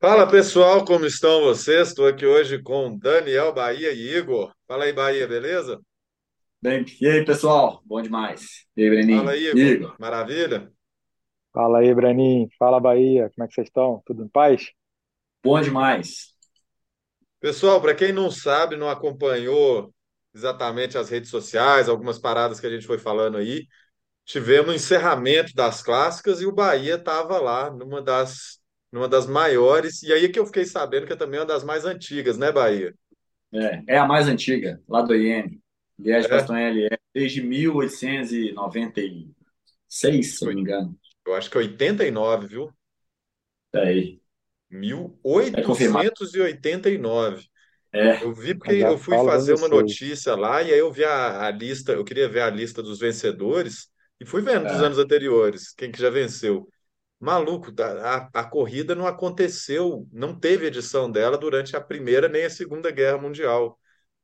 Fala pessoal, como estão vocês? Estou aqui hoje com Daniel Bahia e Igor. Fala aí, Bahia, beleza? Bem, e aí, pessoal? Bom demais. E aí, Fala Breninho? aí, Igor. Igor? Maravilha? Fala aí, Braninho. Fala, Bahia. Como é que vocês estão? Tudo em paz? Bom demais. Pessoal, para quem não sabe, não acompanhou exatamente as redes sociais, algumas paradas que a gente foi falando aí, tivemos o encerramento das clássicas e o Bahia estava lá numa das, numa das maiores, e aí que eu fiquei sabendo que é também uma das mais antigas, né, Bahia? É, é a mais antiga, lá do IEM. É, Liège-Bastogne-Liège, desde 1896, se eu não me engano. eu acho que é 89, viu? Tá aí. Mil É confirmado. oitocentos e e oitenta e nove. É, Eu vi porque Eu fui fazer uma notícia lá e aí eu vi a, a lista, eu queria ver a lista dos vencedores e fui vendo dos é, anos anteriores, quem que já venceu. Maluco, a, a corrida não aconteceu, não teve edição dela durante a Primeira nem a Segunda Guerra Mundial.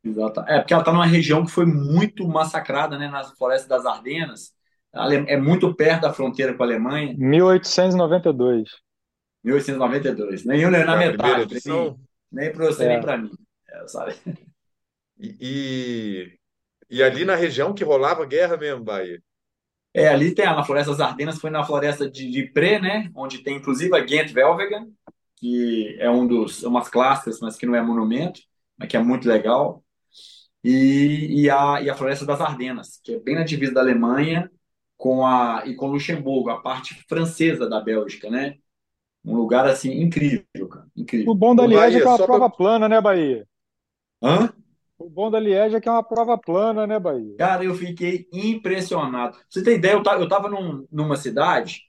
exato. É, porque ela está numa região que foi muito massacrada, né, nas florestas das Ardenas. É muito perto da fronteira com a Alemanha. 1892. 1892. Nem eu nem na metade, nem, edição? nem para você, nem É, para mim. É, sabe? E, e, e ali na região que rolava guerra mesmo, Bahia. É, ali tem a na Floresta das Ardenas, foi na floresta de, de Ypres, né? Onde tem inclusive a Gent-Wevelgem, que é um dos, é umas clássicas, mas que não é monumento, mas que é muito legal. E, e, a, e a Floresta das Ardenas, que é bem na divisa da Alemanha com a, e com Luxemburgo, a parte francesa da Bélgica, né? Um lugar assim incrível, cara, o incrível. bom da Liège é é uma prova plana, né, Bahia? Hã? O bom da Liège é que é uma prova plana, né, Bahia? Cara, eu fiquei impressionado. Pra você ter ideia, eu tava, eu tava num- numa cidade,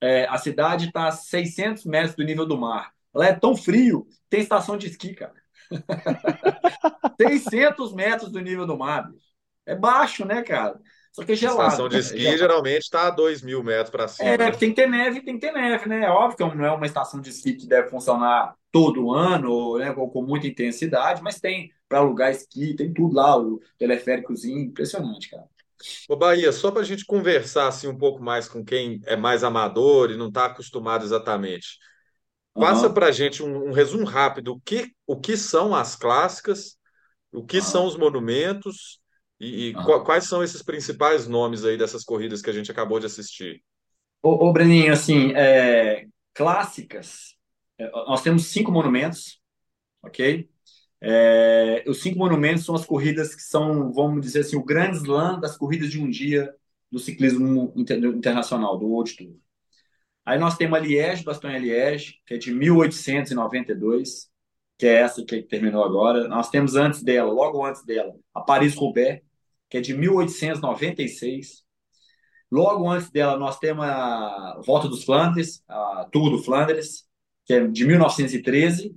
é, a cidade está a 600 metros do nível do mar. Ela é tão frio, tem estação de esqui, cara. 600 metros do nível do mar, bicho. É baixo, né, cara? Só que é estação gelado, de cara. É esqui gelado. geralmente está a dois mil metros para cima, É, né? tem que ter neve, tem que ter neve, né? É óbvio que não é uma estação de esqui que deve funcionar todo ano, né, com, com muita intensidade, mas tem para alugar esqui, tem tudo lá, o teleféricozinho, impressionante, cara. Ô, Bahia, só para a gente conversar assim um pouco mais com quem é mais amador e não está acostumado exatamente. Passa para a gente um, um resumo rápido. O que, o que são as clássicas, o que são aham, os monumentos e, e aham. quais são esses principais nomes aí dessas corridas que a gente acabou de assistir? Ô, ô Breninho, assim, é, clássicas, nós temos cinco monumentos, ok? É, os cinco monumentos são as corridas que são, vamos dizer assim, o grande slam das corridas de um dia do ciclismo inter- internacional, do World Tour. Aí nós temos a Liège-Bastogne-Liège, que é de 1892, que é essa que terminou agora. Nós temos antes dela, logo antes dela, a Paris-Roubaix, que é de 1896. Logo antes dela, nós temos a Volta dos Flandres, a Tour do Flandres, que é de 1913.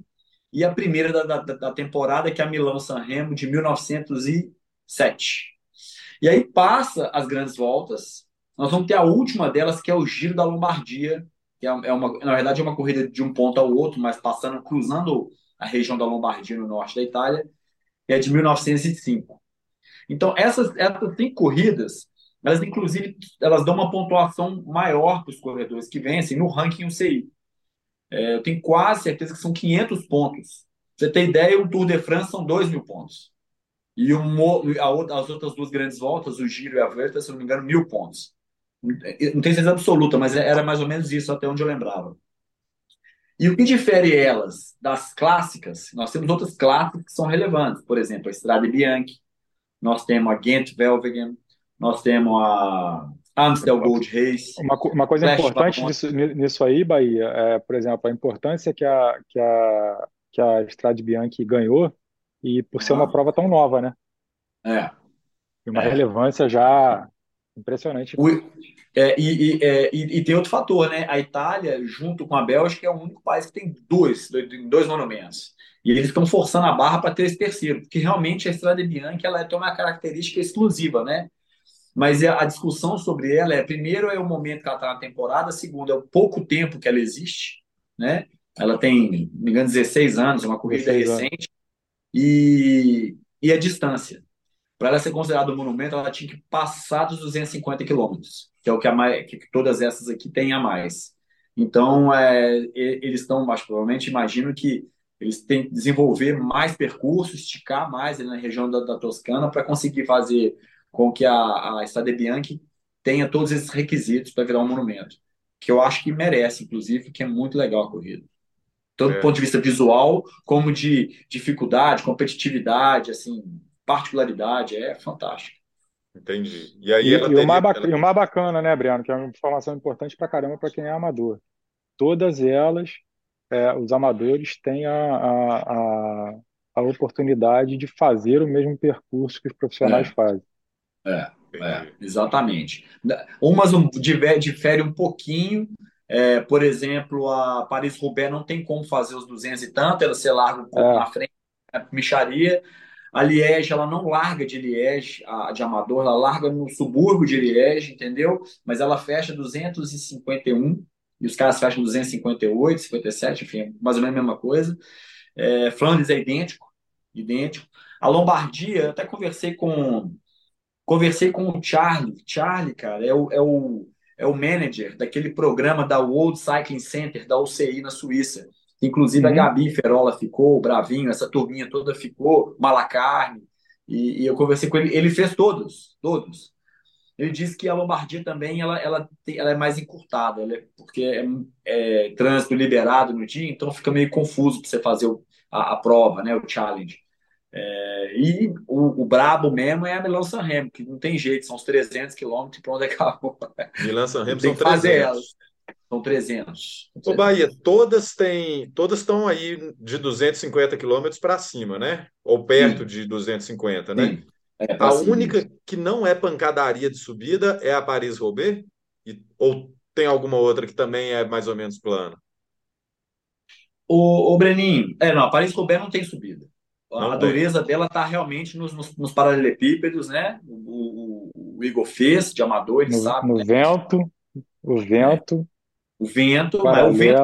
E a primeira da, da, da temporada, que é a Milão-San Remo, de 1907. E aí passa as grandes voltas. Nós vamos ter a última delas, que é o Giro da Lombardia, que é é uma, na verdade é uma corrida de um ponto ao outro, mas passando, cruzando a região da Lombardia no norte da Itália, é de 1905. Então, essas, essas cinco corridas, elas inclusive elas dão uma pontuação maior para os corredores que vencem no ranking UCI. É, eu tenho quase certeza que são 500 pontos. Pra você ter ideia, o Tour de France são 2 mil pontos. E a as outras duas grandes voltas, o Giro e a Vuelta, se não me engano, mil pontos. Não tenho certeza absoluta, mas era mais ou menos isso até onde eu lembrava. E o que difere elas das clássicas? Nós temos outras clássicas que são relevantes. Por exemplo, a Strade Bianche, nós temos a Ghent Wevelgem, nós temos a Amstel Gold Race, Uma, uma coisa Flash importante Ballon. disso, ni- nisso aí, Bahia, é, por exemplo, a importância que a, que a, que a Strade Bianche ganhou e por ser uma Aham. prova tão nova, né? É, E uma é. relevância já impressionante. O- é, e, e, é, e- e tem outro fator, né? A Itália, junto com a Bélgica, é o único país que tem dois, dois, monumentos. E eles estão forçando a barra para ter esse terceiro, porque realmente a Strade Bianche ela tem uma característica exclusiva, né? Mas a a discussão sobre ela é, primeiro, é o momento que ela está na temporada, segundo, é o pouco tempo que ela existe, né? Ela tem, me engano, 16 anos, é uma corrida 16 anos. recente, e, e a distância. Para ela ser considerada um monumento, ela tinha que passar dos 250 quilômetros, que é o que, a mais, que todas essas aqui têm a mais. Então, é, eles estão, mais provavelmente, imagino que eles têm que desenvolver mais percursos, esticar mais na região da, da Toscana para conseguir fazer com que a, a Strade Bianchi tenha todos esses requisitos para virar um monumento, que eu acho que merece, inclusive, que é muito legal a corrida. Tanto do É, ponto de vista visual, como de dificuldade, competitividade, assim, particularidade, é fantástico. entendi. E aí E, ela e o mais, teria, bac- ela, e o mais bacana, né, Briano, que é uma informação importante pra caramba para quem é amador. Todas elas, é, os amadores têm a, a, a, a oportunidade de fazer o mesmo percurso que os profissionais É, fazem. É, é, exatamente. Umas um, diferem um pouquinho, é, por exemplo, a Paris-Roubaix não tem como fazer os 200 e tanto, ela se larga um pouco na É, frente, a micharia. A Liège, ela não larga de Liège, a de Amador, ela larga no subúrbio de Liège, entendeu? Mas ela fecha 251 e os caras fecham 258, 57, enfim, mais ou menos a mesma coisa. É, Flandres é idêntico, idêntico. A Lombardia, eu até conversei com conversei com o Charlie. Charlie, cara, é o, é o, é o manager daquele programa da World Cycling Center, da UCI na Suíça. Inclusive a uhum. Gabi Ferola ficou, o Bravinho, essa turminha toda ficou, Malacarne. E, e eu conversei com ele, ele fez todos, todos. Ele disse que a Lombardia também ela, ela, ela é mais encurtada, ela é- porque é, é trânsito liberado no dia, então fica meio confuso para você fazer o- a, a prova, né, o challenge. É, e o, o brabo mesmo é a Milão-San Remo, que não tem jeito, são os 300 quilômetros e pronto, acabou. Milan-San Remo Tem são que fazer 300. elas, são 300. São Ô, Bahia, 300. todas têm, todas estão aí de 250 quilômetros para cima, né? Ou perto Sim, de 250, né? sim, é A para cima única que não é pancadaria de subida é a Paris-Roubaix? Ou tem alguma outra que também é mais ou menos plana? O, o Breninho, é, não, a Paris-Roubaix não tem subida. A, a Não tem. dureza dela está realmente nos, nos, nos paralelepípedos, né? O, o, o Igor fez, de amador, ele No, sabe, no né? vento, o É, vento, o vento, mas o vento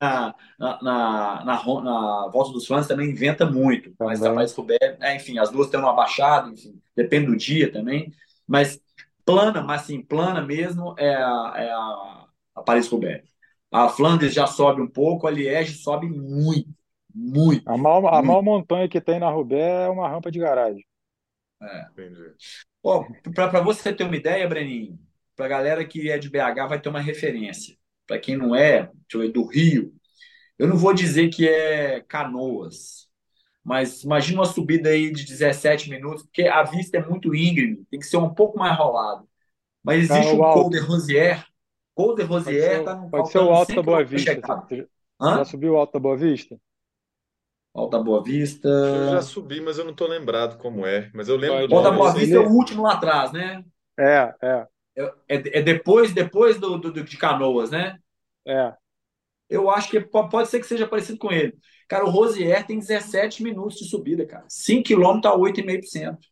na, na, na, na, na Volta dos Fãs também venta muito, mas a também. Paris-Roubaix, é, enfim, as duas têm uma baixada, enfim, depende do dia também, mas plana, mas assim, plana mesmo é a, é a, a Paris-Roubaix. A Flandres já sobe um pouco, a Liège sobe muito, muito, A maior, a muito. maior montanha que tem na Roubaix é uma rampa de garagem. É. Para você ter uma ideia, Breninho, para a galera que é de BH vai ter uma referência. Para quem não é, deixa eu ver, do Rio, eu não vou dizer que é Canoas, mas imagina uma subida aí de 17 minutos, porque a vista é muito íngreme, tem que ser um pouco mais rolado. Mas existe o Col de Rosière. Col de ser, está pode ser o Alto 100 da Boa Vista. Você, já subiu o Alto da Boa Vista? Alta Boa Vista. Eu já subi, mas eu não estou lembrado como é. Mas eu lembro Alta Boa Vista é o último lá atrás, né? é, é, É, é, é depois, depois do, do, do- de Canoas, né? é. Eu acho que po- pode ser que seja parecido com ele. Cara, o Rosier tem 17 minutos de subida, cara. 5 km a 8,5%.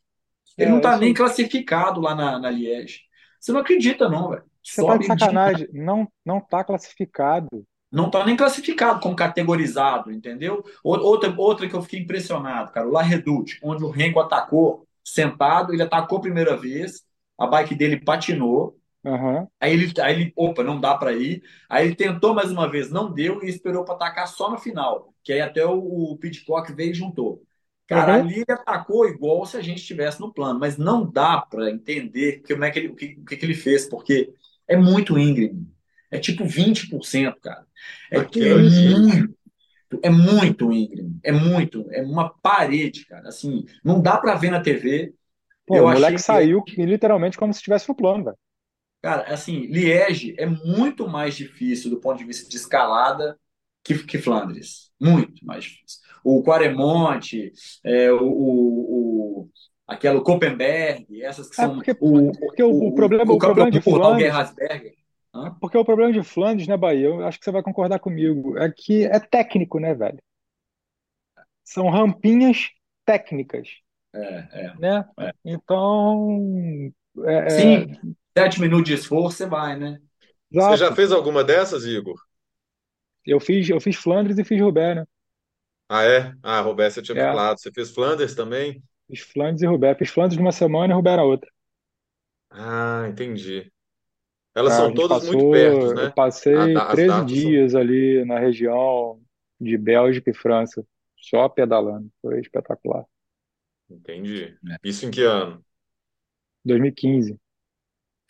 Ele não É, tá nem isso. classificado lá na, na Liège. Você não acredita, não, velho. Você tá de sacanagem. Não, não tá classificado. Não tá nem classificado como categorizado, entendeu? Ou- Outra, outra que eu fiquei impressionado, cara, o La Redoute, onde o Renko atacou sentado, ele atacou a primeira vez, a bike dele patinou, Aham. Aí ele, aí ele, opa, não dá para ir. Aí ele tentou mais uma vez, não deu e esperou para atacar só no final. Que aí até o, o Pidcock veio e juntou. Cara, Aham. ali ele atacou igual se a gente estivesse no plano, mas não dá para entender como é que ele, o que, o que que ele fez, porque é muito íngreme. É tipo 20%, cara. É, é muito, é muito íngreme. É muito, é uma parede, cara. Assim, não dá para ver na TV. Pô, Eu o moleque que saiu literalmente como se estivesse no plano, velho. Cara, assim, Liege é muito mais difícil do ponto de vista de escalada que, que Flandres. Muito mais difícil. O Quaremonte, é, o, o, o, aquela Koppenberg, essas que É são porque, o, porque o, o o, problema, o o problema de Flandres? Porque o problema de Flandres, né, Bahia? Eu acho que você vai concordar comigo, é que é técnico, né, velho? São rampinhas técnicas, É, é, né? é. Então, é, é, Sim, sete minutos de esforço, você vai, né? Você já exato. fez alguma dessas, Igor? Eu fiz, eu fiz Flandres e fiz Roubaix, né? Ah, é? Ah, Roberto, você tinha É, falado. Você fez Flanders também? fiz Flandres e Roubaix. Fiz Flandres numa semana e Roubaix na outra. Ah, entendi. Elas A são gente todas muito perto, passou, eu né? A passei da- As 13 datas são. dias ali na região de Bélgica e França, só pedalando. Foi espetacular. Entendi. É. Isso em que ano? 2015.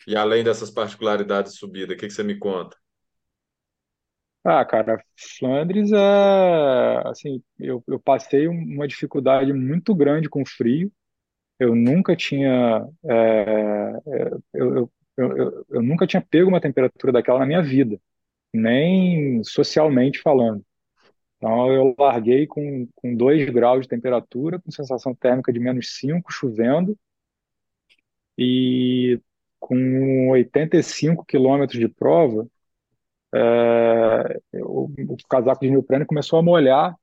E além dessas particularidades de subida, o que que você me conta? Ah, cara, Flandres é assim, eu, eu passei um- uma dificuldade muito grande com frio. Eu nunca tinha, é, é, eu, eu, eu, eu- eu nunca tinha pego uma temperatura daquela na minha vida, nem socialmente falando. Então eu larguei com, com 2 graus de temperatura, com sensação térmica de menos 5, chovendo, e com 85 quilômetros de prova, é, o, o casaco de neoprene começou a molhar,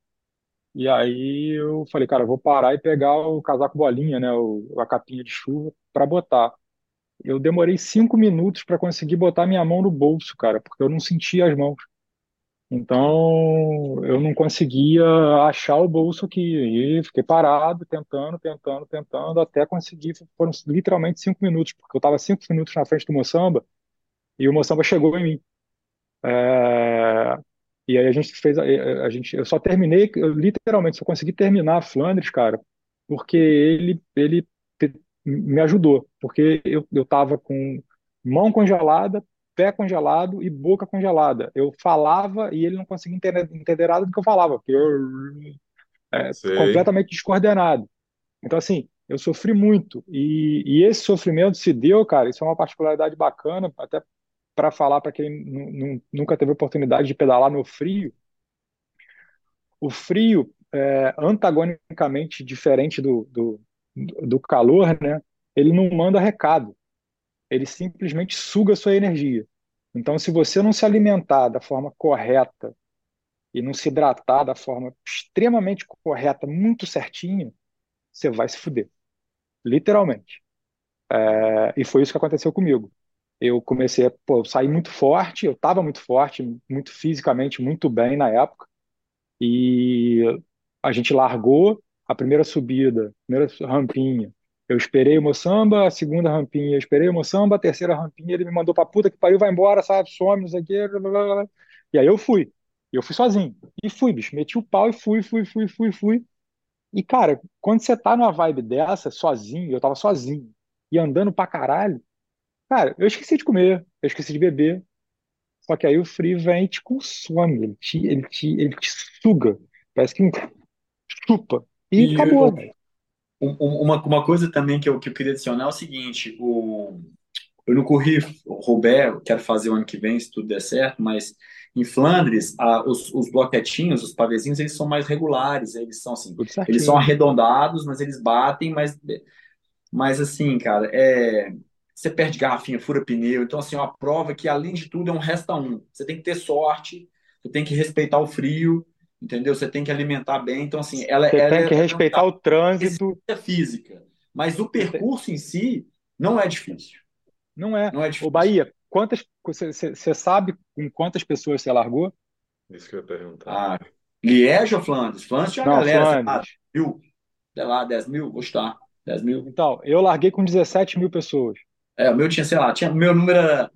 e aí eu falei, cara, eu vou parar e pegar o casaco bolinha, né, o, a capinha de chuva, para botar. Eu demorei cinco minutos para conseguir botar minha mão no bolso, cara, porque eu não sentia as mãos. Então, eu não conseguia achar o bolso aqui. E fiquei parado, tentando, tentando, tentando, até conseguir. Foram literalmente cinco minutos, porque eu estava cinco minutos na frente do Moçamba e o Moçamba chegou em mim. É, E aí a gente fez, a, a gente, eu só terminei, eu literalmente só consegui terminar a Flandres, cara, porque ele, ele me ajudou, porque eu, eu tava com mão congelada, pé congelado e boca congelada. Eu falava e ele não conseguia entender, entender nada do que eu falava, porque eu, é, completamente descoordenado. Então, assim, eu sofri muito. E, e esse sofrimento se deu, cara, isso é uma particularidade bacana, até para falar para quem nu- nu- nunca teve oportunidade de pedalar no frio. O frio, é, antagonicamente diferente do, do, do calor, né? Ele não manda recado, ele simplesmente suga sua energia. Então, se você não se alimentar da forma correta e não se hidratar da forma extremamente correta, muito certinha, você vai se fuder, literalmente. É, E foi isso que aconteceu comigo. Eu comecei a, pô, muito forte, eu estava muito forte, muito fisicamente, muito bem na época, e a gente largou a primeira subida, a primeira rampinha. Eu esperei o Moçamba, a segunda rampinha, eu esperei o Moçamba, a terceira rampinha, ele me mandou pra puta que pariu, vai embora, sabe, some, não sei o quê, blá, blá, blá. E aí eu fui. Eu fui sozinho. E fui, bicho, meti o pau e fui, fui, fui, fui, fui. E, cara, quando você tá numa vibe dessa, sozinho, eu tava sozinho, e andando pra caralho, cara, eu esqueci de comer, eu esqueci de beber. Só que aí o frio vem e te consome, ele te, ele te, ele te suga. Parece que chupa. E E acabou, eu- um- um- uma, uma coisa também que eu, que eu queria adicionar é o seguinte: o, eu não corri Roubaix, quero fazer o ano que vem, se tudo der certo, mas em Flandres, a- os, os bloquetinhos, os pavezinhos, eles são mais regulares, eles são assim, eles são arredondados, mas eles batem, mas, mas assim, cara, é, você perde garrafinha, fura pneu, então assim, é uma prova que, além de tudo, é um resta um. Você tem que ter sorte, você tem que respeitar o frio, entendeu? Você tem que alimentar bem, então assim, ela, Você ela tem é que ela é respeitar o trânsito. é física, mas o percurso em si não é difícil. Não é. Não é Ô, difícil. Bahia, quantas, você, sabe com quantas pessoas você largou? Isso que eu ia perguntar. Ah, Liège ou Flandres? Flandres tinha uma Não, galera, sei lá, Flandres. mil, sei lá, 10 mil, chutar, 10 mil. Então, eu larguei com 17 mil pessoas. É, o meu tinha, sei lá, tinha, meu número era,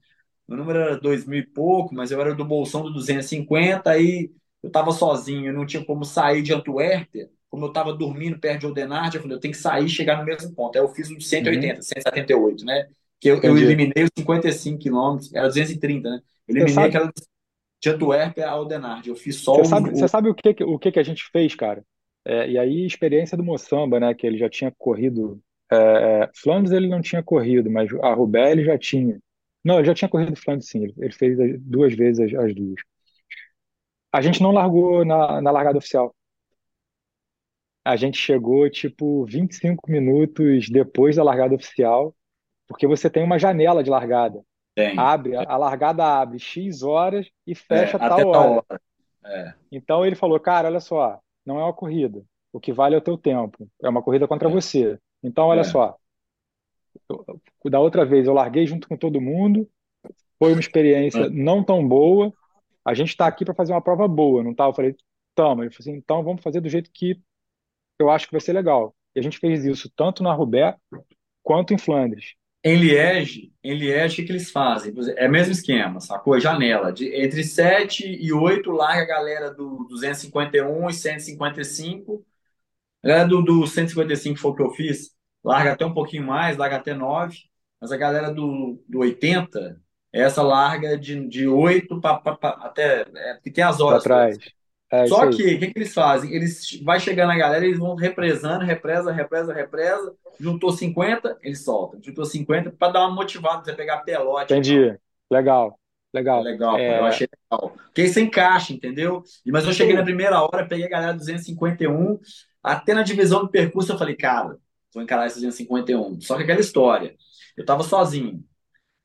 meu número era 2 mil e pouco, mas eu era do bolsão do 250, aí eu tava sozinho, eu não tinha como sair de Antuérpia, como eu tava dormindo perto de Oudenaarde, eu falei, eu tenho que sair e chegar no mesmo ponto. Aí eu fiz um de 180, 178, né? Que eu, eu Uhum. Eliminei os 55 quilômetros, era 230, né? Você Eliminei sabe, aquela de Antuérpia a Oudenaarde. Eu fiz só você o, sabe, você sabe o que, o que, que a gente fez, cara? É, e aí, experiência do Moçamba, né? Que ele já tinha corrido. é, é, Flandres ele não tinha corrido, mas a Roubaix ele já tinha. Não, ele já tinha corrido Flandres, sim. Ele, ele fez as- duas vezes as, as duas. A gente não largou na, na largada oficial. A gente chegou, tipo, 25 minutos depois da largada oficial, porque você tem uma janela de largada. tem. Abre, a, largada abre X horas e É, fecha até tal tal hora. hora. É, Então ele falou, cara, olha só, não é uma corrida. O que vale é o teu tempo. É uma corrida contra você. Então, olha é. só, eu- da outra vez eu larguei junto com todo mundo, foi uma experiência não tão boa. A gente está aqui para fazer uma prova boa, não tá? Eu falei, tamo. Ele falou assim, então vamos fazer do jeito que eu acho que vai ser legal. E a gente fez isso tanto na Roubaix quanto em Flandres. Em Liege, em Liege, o que, que eles fazem? É o mesmo esquema, sacou? Janela. De, entre 7 e 8, larga a galera do 251 e 155. A galera do, do 155 foi o que eu fiz. Larga até um pouquinho mais, larga até 9. Mas a galera do, do 80, essa larga de, de 8 pra, pra, pra- até. É, porque tem as Pra horas todas. É Só que, o que, que eles fazem? Eles vai chegando a galera, eles vão represando, represa, represa, represa. Juntou 50, eles soltam. Juntou 50 para dar uma motivada, você pegar pelote. Entendi. Legal. É Legal. legal, cara. Eu É, achei legal. Porque isso encaixa, entendeu? Mas eu cheguei na primeira hora, peguei a galera 251, até na divisão do percurso eu falei, cara, vou encarar esse 251. Só que aquela história, eu tava sozinho.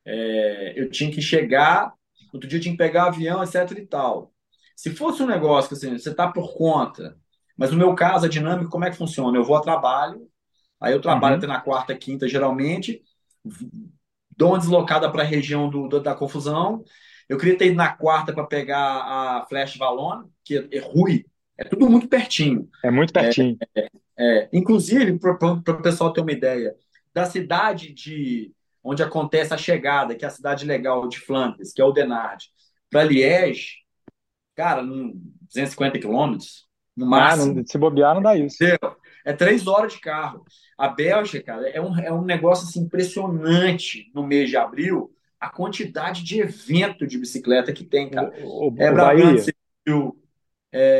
É, eu tinha que chegar, outro dia eu tinha que pegar avião, etc e tal. Se fosse um negócio que assim, você tá por conta, mas no meu caso, a dinâmica, como é que funciona? Eu vou a trabalho, aí eu trabalho uhum. até na quarta, quinta, geralmente, dou uma deslocada para a região do, do- da confusão. Eu queria ter ido na quarta para pegar a Flash Valone, que é, é ruim, é tudo muito pertinho. É muito pertinho. É, inclusive, para o pessoal ter uma ideia, da cidade de onde acontece a chegada, que é a cidade legal de Flandres, que é o Denard, para Liège, cara, num 250 quilômetros, no Ah, máximo. não, se bobear, não dá isso. É três horas de carro. A Bélgica, cara, é um, é um negócio assim, impressionante no mês de abril, a quantidade de evento de bicicleta que tem, cara. O, o, É o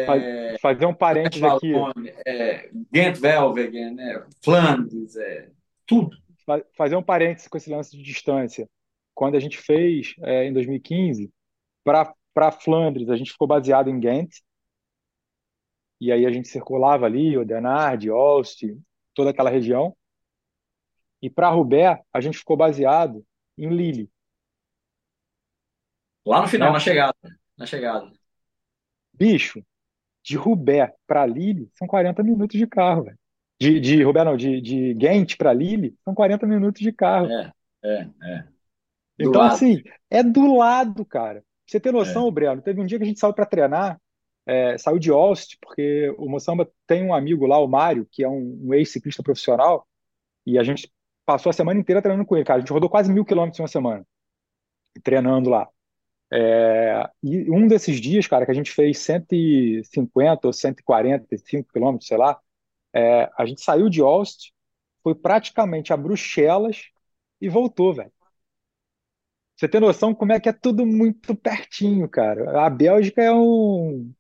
fa- é, fazer um parênteses aqui, Valone, é, Ghent-Velvegen, é, Flandres, é, tudo. Fa- fazer um parênteses com esse lance de distância. Quando a gente fez, é, em 2015, para Flandres, a gente ficou baseado em Ghent, e aí a gente circulava ali, o Denard, Olst, toda aquela região. E para Roubaix, a gente ficou baseado em Lille, Lá no final, né? na chegada. Na chegada. Bicho, de Roubaix para Lille são 40 minutos de carro, velho. De, de Roubaix, não, de, de Ghent para Lille são 40 minutos de carro. É, é, é. Do Então, lado. assim, é do lado, cara. Pra você ter É. noção, Breno, teve um dia que a gente saiu para treinar, é, saiu de Olst, porque o Moçamba tem um amigo lá, o Mário, que é um, um ex-ciclista profissional, e a gente passou a semana inteira treinando com ele, cara. A gente rodou quase mil quilômetros em uma semana, treinando lá. É, e um desses dias, cara, que a gente fez 150 ou 145 quilômetros, sei lá, é, a gente saiu de Olst, foi praticamente a Bruxelas e voltou, velho. Você tem noção como é que é tudo muito pertinho, cara. A Bélgica é um.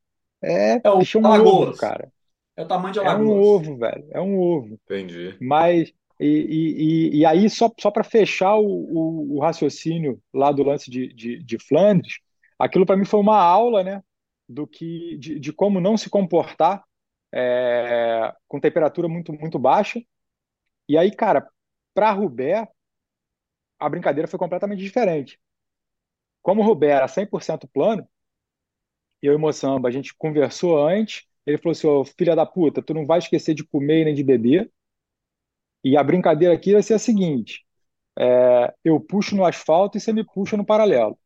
É, É o um ovo, Alagoas. cara. É o tamanho de É um Alagoas. ovo, velho. É um ovo. Entendi. Mas. E, e, e, e aí, só, só para fechar o, o, o raciocínio lá do lance de, de, de Flandres, aquilo para mim foi uma aula, né? Do que, de, de como não se comportar é, com temperatura muito, muito baixa. E aí, cara, para Roubaix, a brincadeira foi completamente diferente. Como o Roubaix era 100% plano, eu e o Moçamba, a gente conversou antes. Ele falou assim: Ô, filha da puta, tu não vai esquecer de comer nem de beber. E a brincadeira aqui vai ser a seguinte: é, eu puxo no asfalto e você me puxa no paralelo.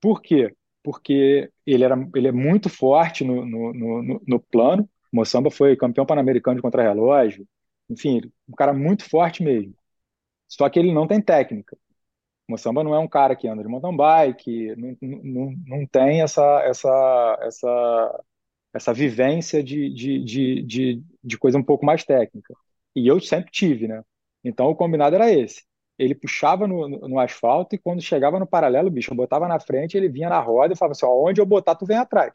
Por quê? Porque ele, era, ele é muito forte no, no, no, no plano. Moçamba foi campeão pan-americano de contrarrelógio. Enfim, um cara muito forte mesmo. Só que ele não tem técnica. Moçamba não é um cara que anda de mountain bike, não, não, não tem essa, essa, essa, essa vivência de, de, de, de, de coisa um pouco mais técnica. E eu sempre tive, né? Então o combinado era esse. Ele puxava no, no, no asfalto e quando chegava no paralelo, bicho, eu botava na frente, ele vinha na roda e falava assim: ó, onde eu botar, tu vem atrás.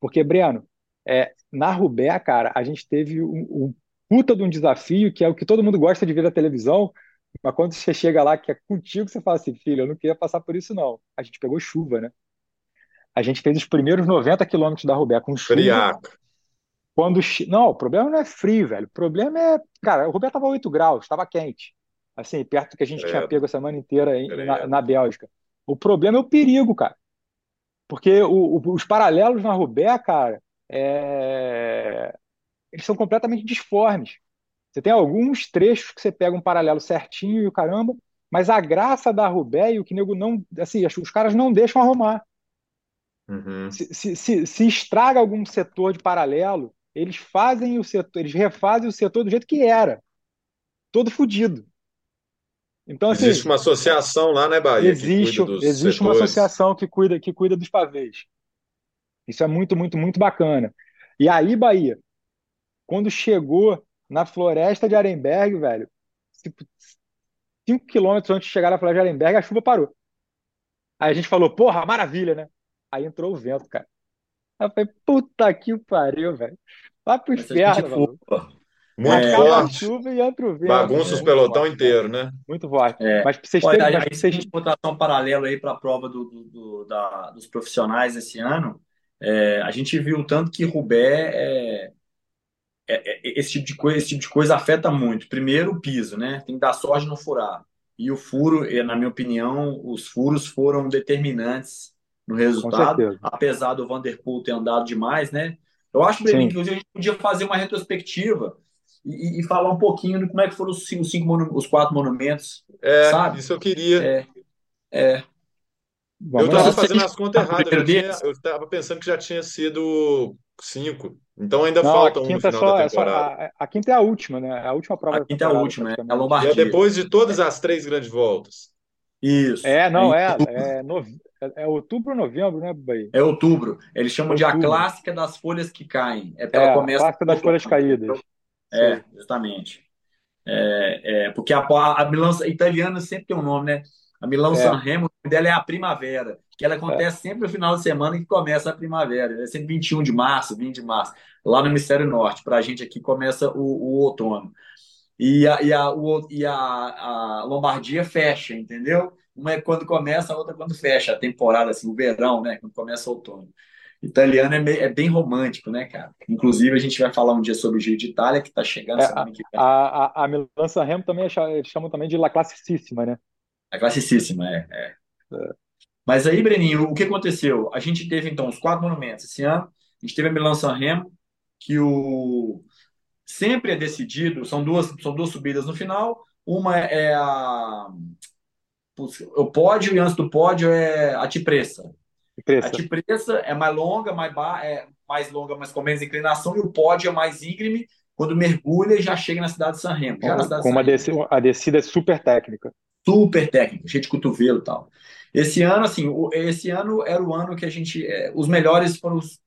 Porque, Breno, é, na Roubaix, cara, a gente teve um, um puta de um desafio que é o que todo mundo gosta de ver na televisão, mas quando você chega lá, que é contigo, você fala assim, filho, eu não queria passar por isso, não. A gente pegou chuva, né? A gente fez os primeiros 90 quilômetros da Roubaix com chuva. Friaca. Quando... Não, o problema não é frio, velho. O problema é... Cara, o Roubaix tava 8 graus, tava quente. Assim, perto do que a gente tinha pego a semana inteira em, na, na, Bélgica. O problema é o perigo, cara. Porque o, o, os paralelos na Roubaix, cara, é... eles são completamente disformes. Você tem alguns trechos que você pega um paralelo certinho e o caramba, mas a graça da Roubaix e o que nego não. Assim, os caras não deixam arrumar. Uhum. Se, se, se, se, estraga algum setor de paralelo, eles fazem o setor, eles refazem o setor do jeito que era. Todo fodido. Então, assim, Existe uma associação lá, né, Bahia, que existe, cuida dos existe uma associação que cuida, que cuida dos pavês. Isso é muito, muito, muito bacana. E aí, Bahia, quando chegou na floresta de Arenberg, velho, tipo, cinco quilômetros antes de chegar na floresta de Arenberg, a chuva parou. Aí a gente falou, porra, maravilha, né? Aí entrou o vento, cara. Aí eu falei, puta que pariu, velho. Vai pro inferno, mano. Muito a forte, chuva e entra o vento. bagunça os pelotão forte, inteiro, né? muito forte. É. Mas pra vocês Olha, terem, aí mas a vocês gente botar um paralelo aí para a prova do, do- do- da- dos profissionais esse ano, é, a gente viu tanto que Roubaix é, é- é- esse tipo de coisa, esse tipo de coisa afeta muito. Primeiro, o piso, né? Tem que dar sorte não furar. E o furo, na minha opinião, os furos foram determinantes no resultado, apesar do Vanderpool ter andado demais, né? Eu acho, Sim. que hoje a gente podia fazer uma retrospectiva e, e- falar um pouquinho de como é que foram os cinco, os cinco os quatro monumentos, É, sabe? isso eu queria. É, é. Eu estava fazendo as contas falar erradas, eu estava pensando que já tinha sido cinco. Então ainda Não, falta um no é final só, da é só temporada. a, a quinta é a última, né? É a última prova a da quinta é a temporada, última, é a praticamente. E é Lombardia. depois de todas as três grandes voltas. Isso. É, É não, é, outubro. é, nove- é, é outubro ou novembro, né, Bahia? É outubro. Eles chamam de a Outubro. clássica das folhas que caem. É porque É, ela a começa clássica das folhas caídas. É, Sei. justamente. É, é, porque a, a, Milão italiana sempre tem um nome, né? A Milão É, San Remo, o nome dela é a primavera, que ela acontece sempre no final de semana que começa a primavera. É sempre 21 de março, 20 de março, lá no Hemisfério Norte. Para a gente aqui começa o, o outono. E, a, e, a, o, e a, a Lombardia fecha, entendeu? Uma é quando começa, a outra é quando fecha a temporada, assim, o verão, né? Quando começa o outono. Italiano é, meio- é bem romântico, né, cara? Inclusive, a gente vai falar um dia sobre o Giro de Itália, que está chegando É, a, semana que vem. a, a, a Milan também é chamam também de La né? É classicíssima, é, é. É, Mas aí, Breninho, o que aconteceu? A gente teve, então, os quatro monumentos esse ano. A gente teve a Milan San Remo, que o... sempre é decidido, são duas, são duas subidas no final. Uma é a... o pódio, e antes do pódio é a A. Cipressa é mais longa, mais, ba... é mais longa, mas com menos inclinação, e o pódio é mais íngreme. Quando mergulha, e já chega na cidade de San Remo. Já Com, uma Remo. descida, a descida é super técnica. super técnico, cheio de cotovelo e tal. Esse ano, assim, esse ano era o ano que a gente, é, os melhores foram os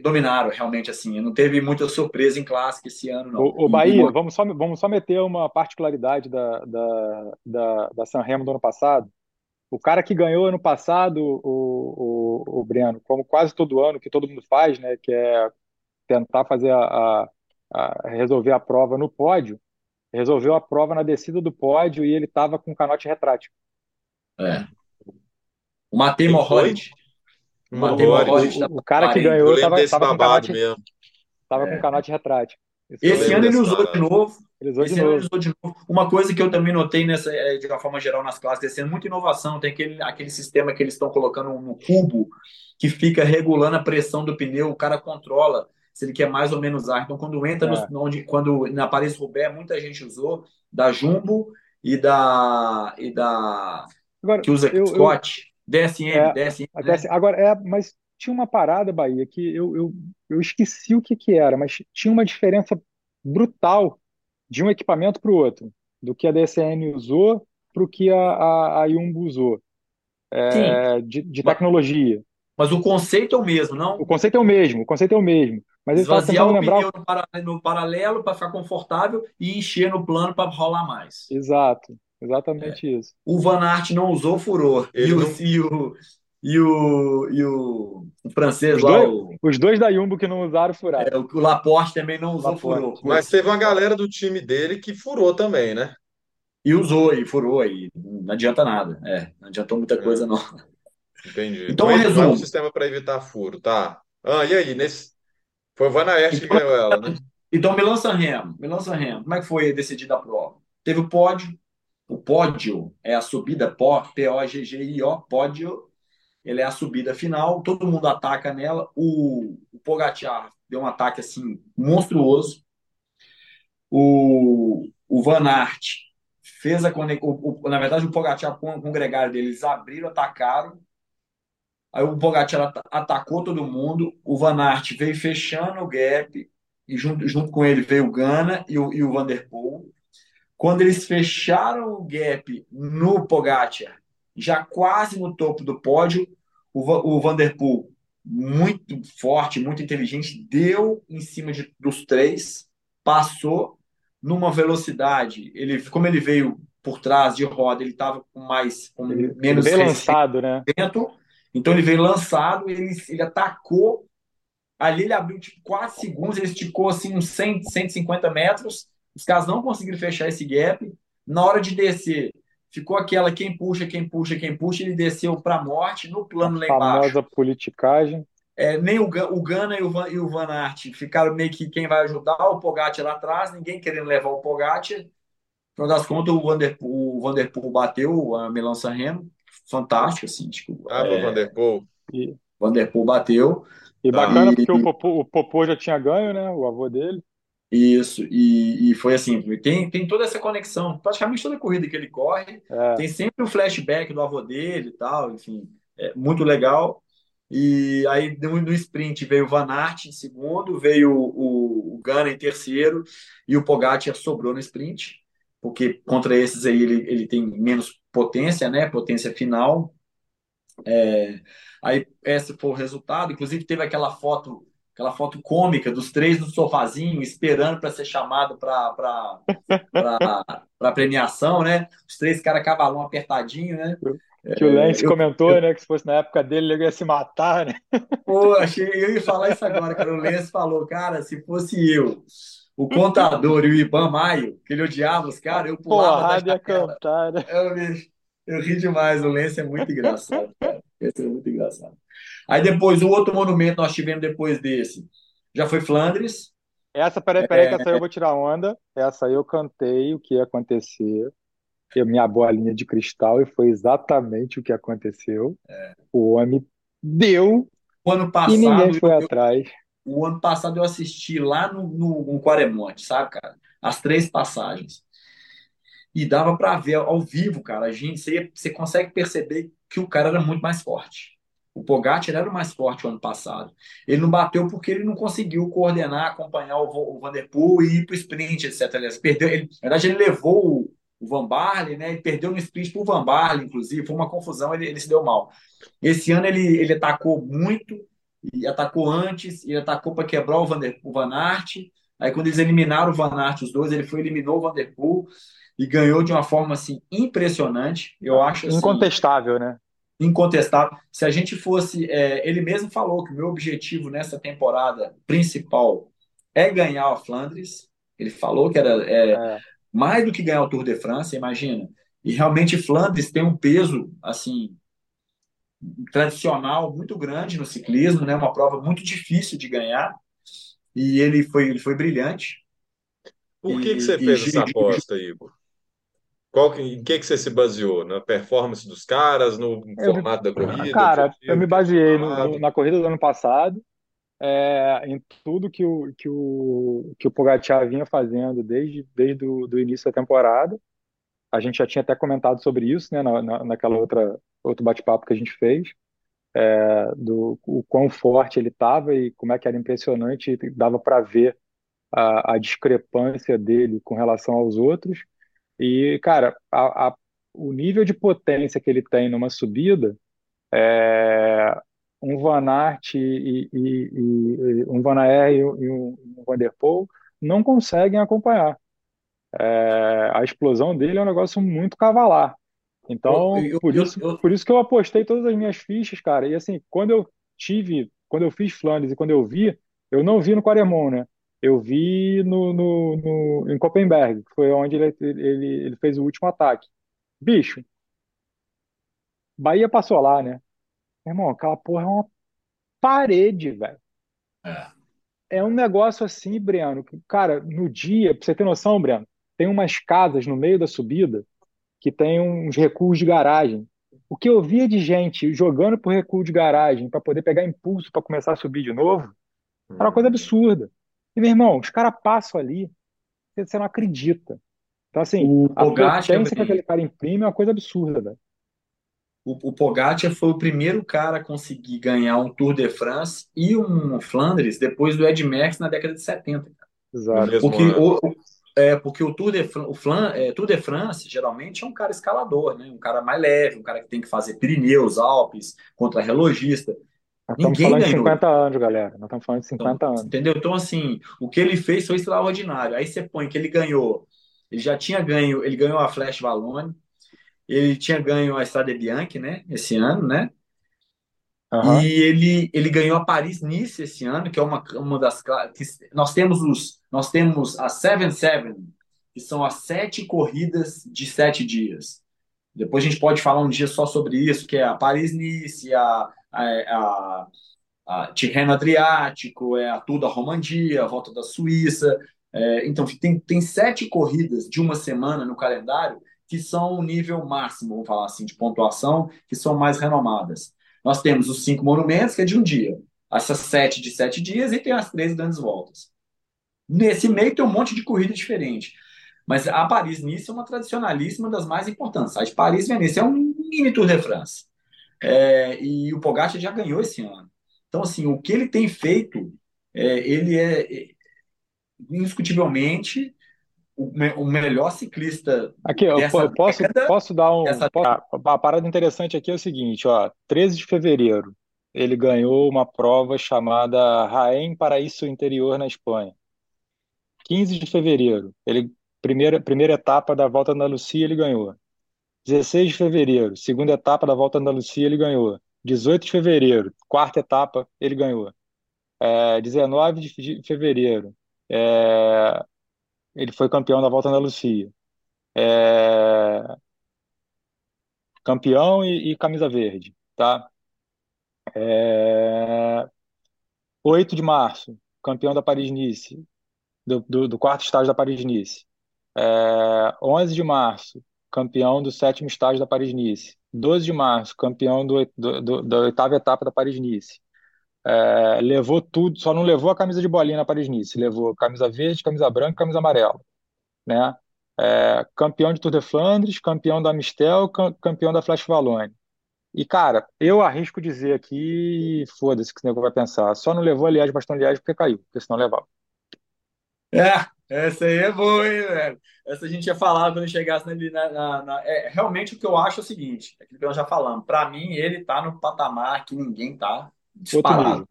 dominaram realmente assim. Não teve muita surpresa em clássico esse ano, não. O, o e Bahia, mo- vamos só, vamos só meter uma particularidade da, da, da, da San Remo do ano passado. O cara que ganhou ano passado, o, o, o Breno, como quase todo ano, que todo mundo faz, né, que é tentar fazer a, a, a resolver a prova no pódio, resolveu a prova na descida do pódio e ele estava com canote retrátil. é. O Matei? Morroid, o. Morroid O, o, cara que ganhou estava com babado canote, mesmo. tava com É. canote retrátil. Isso Esse ano ele usou de novo. Usou de novo. de novo. Uma coisa que eu também notei nessa, é, de uma forma geral nas clássicas, esse ano, muita inovação. Tem aquele, aquele sistema que eles estão colocando no cubo que fica regulando a pressão do pneu, o cara controla se ele quer mais ou menos ar. Então, quando entra É. no, onde, quando na Paris-Roubaix, muita gente usou da Jumbo e da e da Agora, que usa eu, eu, Scott, DSM, é, DSM, né? agora é, mas tinha uma parada, Bahia, que eu, eu, eu esqueci o que que era, mas tinha uma diferença brutal de um equipamento para o outro, do que a DSN usou para o que a, a, a Jumbo usou, é, de, de tecnologia. mas o conceito é o mesmo, O não? conceito é o mesmo, o conceito é o mesmo, mas estava Esvaziar o lembrar. pneu no, para- no paralelo para ficar confortável e encher no plano para rolar mais. Exato, É. exatamente isso. O Van Aert não usou furor. E Ele o, não. e o, e o, e o, o francês Os lá, dois, o, os dois da Jumbo que não usaram furaram. é, o Laporte também não usou Laporte. furor. Mas Putz. teve uma galera do time dele que furou também, né? E usou, e furou, e não adianta nada. É, não adiantou muita É, coisa, não. entendi. Então, Então um é um resumo. sistema para evitar furo, tá? Ah, e aí? Nesse... Foi o Van Aert que Então, ganhou ela, né? então Milan San Remo, Milan San Remo, como é que foi decidida a prova? Teve o pódio, o pódio é a subida, pó- P-O-G-G-I-O, pódio, ele é a subida final, todo mundo ataca nela, o, o Pogacar deu um ataque assim monstruoso, o, o Van Aert fez a conexão, na verdade o Pogacar com, com o gregário dele, eles abriram, atacaram, aí o Pogacar ata- atacou todo mundo, o Van Aert veio fechando o gap, e junto, junto com ele veio o Ganna e o, e o Van Der Poel, Quando eles fecharam o gap no Pogacar, já quase no topo do pódio, o, o Vanderpool, muito forte, muito inteligente, deu em cima de, dos três, passou numa velocidade. Ele, como ele veio por trás de roda, ele estava com mais, com Ele, menos veio lançado, né? Então ele veio lançado, ele, ele atacou. Ali ele abriu tipo 4 segundos, ele esticou assim uns 100, 150 metros. Os caras não conseguiram fechar esse gap. Na hora de descer, ficou aquela quem puxa, quem puxa, quem puxa. Ele desceu para a morte no A plano lá embaixo. famosa politicagem. É, nem o, o Gana e o, Van, e o Van Aert ficaram meio que quem vai ajudar o Pogacar lá atrás, ninguém querendo levar o Pogacar. No final das contas, o Vanderpool, o Vanderpool bateu a Milan San Remo, fantástico, assim, tipo, Ah, é, o Vanderpool. E, o Vanderpool bateu, e bacana e porque o Popô, o Popô já tinha ganho, né? O avô dele. Isso, e, e foi assim, tem, tem toda essa conexão, praticamente toda corrida que ele corre, É, tem sempre o flashback do avô dele e tal, enfim, é muito legal. E aí no, sprint veio o Van Aert em segundo, veio o, o Ganna em terceiro e o Pogacar sobrou no sprint, porque contra esses aí ele, ele tem menos potência, né? Potência final. É, aí esse foi o resultado. Inclusive teve aquela foto, aquela foto cômica dos três no sofazinho esperando para ser chamado para para premiação, né? Os três caras cavalão apertadinho, né? que o Lance eu, comentou, eu, né? Que se fosse na época dele, ele ia se matar, né? pô, achei, eu ia falar isso agora, cara. O Lance falou, cara, se fosse eu, o contador e o Iban Maio, que ele odiava os caras, eu pulava da ia janela. cantar, né? Eu, eu ri demais, o Lance é muito engraçado, cara. Esse é muito engraçado. Aí depois, o outro monumento nós tivemos depois desse, já foi Flandres. Essa, peraí, peraí, que essa aí eu vou tirar onda. Essa aí eu cantei o que ia acontecer. Eu, minha bolinha de cristal, e foi exatamente o que aconteceu. O homem deu O ano e ninguém passado, foi eu, atrás. o ano passado eu assisti lá no, no, no Quaremonte, sabe, cara? As três passagens. E dava pra ver ao vivo, cara. A gente, você, você consegue perceber que o cara era muito mais forte. O Pogacar era o mais forte o ano passado. Ele não bateu porque ele não conseguiu coordenar, acompanhar o, o Vanderpool e ir pro sprint, etc. Ele perdeu, ele, na verdade, ele levou o, o Van Barle, né? Ele perdeu no sprint pro Van Barle, inclusive. Foi uma confusão, ele, ele se deu mal. Esse ano ele, ele atacou muito, e atacou antes, e atacou para quebrar o, Vander, o Van Aert. Aí, quando eles eliminaram o Van Aert, os dois, ele foi eliminou o Vanderpool e ganhou de uma forma assim impressionante. Eu acho assim, Incontestável, né? Incontestável. Se a gente fosse, é, ele mesmo falou que o meu objetivo nessa temporada principal é ganhar a Flandres. Ele falou que era é, É. mais do que ganhar o Tour de França, imagina. E realmente Flandres tem um peso assim tradicional muito grande no ciclismo, né? Uma prova muito difícil de ganhar. E ele foi, ele foi brilhante. Por que que E, você e fez Gi- essa aposta, Igor? Qual que, em que que você se baseou? Na performance dos caras, no Eu me- formato da corrida, Cara, eu me baseei no- na corrida do ano passado, é, em tudo que o, que o, que o Pogacar vinha fazendo desde, desde o do início da temporada. A gente já tinha até comentado sobre isso, né, na, na, naquela outra outro bate-papo que a gente fez, é, do o quão forte ele estava e como é que era impressionante, dava para ver a, a discrepância dele com relação aos outros. E, cara, a, a- o nível de potência que ele tem numa subida, é, um Van Aert e, e- e- um Van Aert e um, um Van der Poel não conseguem acompanhar. É, a explosão dele é um negócio muito cavalar. Então, eu, por eu, isso, eu, por isso que eu apostei todas as minhas fichas, cara. E assim, quando eu tive, quando eu fiz Flandres e quando eu vi, eu não vi no Quaremont, né? Eu vi no, no, no- em Copenhague, que foi onde ele, ele, ele fez o último ataque. Bicho, Bahia passou lá, né? Irmão, aquela porra é uma parede, velho. é. É um negócio assim, Breno. que, Cara, no dia, pra você ter noção, Breno, tem umas casas no meio da subida que tem uns recuos de garagem. O que eu via de gente jogando por recuo de garagem para poder pegar impulso para começar a subir de novo, era uma coisa Hum. absurda. E, meu irmão, os caras passam ali, você não acredita. Então, assim, O a Pogacar, potência que aquele cara imprime é uma coisa absurda, velho. o, o Pogacar foi o primeiro cara a conseguir ganhar um Tour de France e um Flandres depois do Ed Merckx na década de 70. No Exato. Porque o, o- É, porque o Tour de, o Flan, é, Tour de France geralmente é um cara escalador, né? Um cara mais leve, um cara que tem que fazer Pirineus, Alpes, contra-relogista. Nós estamos Ninguém falando de ganhou. 50 anos, galera. Nós estamos falando de Então, 50 anos. entendeu? Então, assim, o que ele fez foi extraordinário. Aí você põe que ele ganhou, ele já tinha ganho, ele ganhou a Flash Vallone, ele tinha ganho a Strade Bianche, né? Esse ano, né? Aham. E ele, ele ganhou a Paris-Nice esse ano, que é uma, uma das que nós temos os nós temos a Seven Seven, que são as sete corridas de sete dias. Depois a gente pode falar um dia só sobre isso, que é a Paris-Nice, a, a, a, a Tirreno Adriático, é a Tour da Romandia, a Volta da Suíça. É, então tem, tem sete corridas de uma semana no calendário que são o nível máximo, vamos falar assim, de pontuação, que são mais renomadas. Nós temos os cinco monumentos, que é de um dia. Essas sete de sete dias e tem as três grandes voltas. Nesse meio tem um monte de corrida diferente. Mas a Paris-Nice é uma tradicionalíssima das mais importantes. A de Paris-Nice é um mini Tour de France. É, e o Pogacar já ganhou esse ano. Então, assim, o que ele tem feito, é, ele é, é, indiscutivelmente o, me- o melhor ciclista Aqui, eu, eu posso, década. posso dar um. Dessa a, parada interessante aqui é o seguinte, ó. 13 de fevereiro, ele ganhou uma prova chamada Jaén Paraíso Interior na Espanha. 15 de fevereiro, ele primeira, primeira etapa da Volta à Andalucia, ele ganhou. 16 de fevereiro, segunda etapa da Volta à Andalucia, ele ganhou. 18 de fevereiro, quarta etapa, ele ganhou. É, 19 de fe- de fevereiro, é, ele foi campeão da Volta à Andalucia. É, campeão e, e camisa verde, tá? É, 8 de março, campeão da Paris-Nice, do, do, do quarto estágio da Paris-Nice. É, 11 de março, campeão do sétimo estágio da Paris-Nice. 12 de março, campeão do, do- do- da oitava etapa da Paris-Nice. É, levou tudo, só não levou a camisa de bolinha na Paris-Nice, levou camisa verde, camisa branca, camisa amarela, né? É, campeão de Tour de Flandres, campeão da Mistel, cam- campeão da Flash Wallonne. E, cara, eu arrisco dizer aqui, foda-se que esse nego vai pensar, só não levou a Liège, Liège porque caiu, porque senão levava. É, essa aí é boa, hein, velho? Essa a gente ia falar quando chegasse ali na, na- na- é, realmente o que eu acho é o seguinte, aquilo que nós já falamos, pra mim ele tá no patamar que ninguém tá disparado.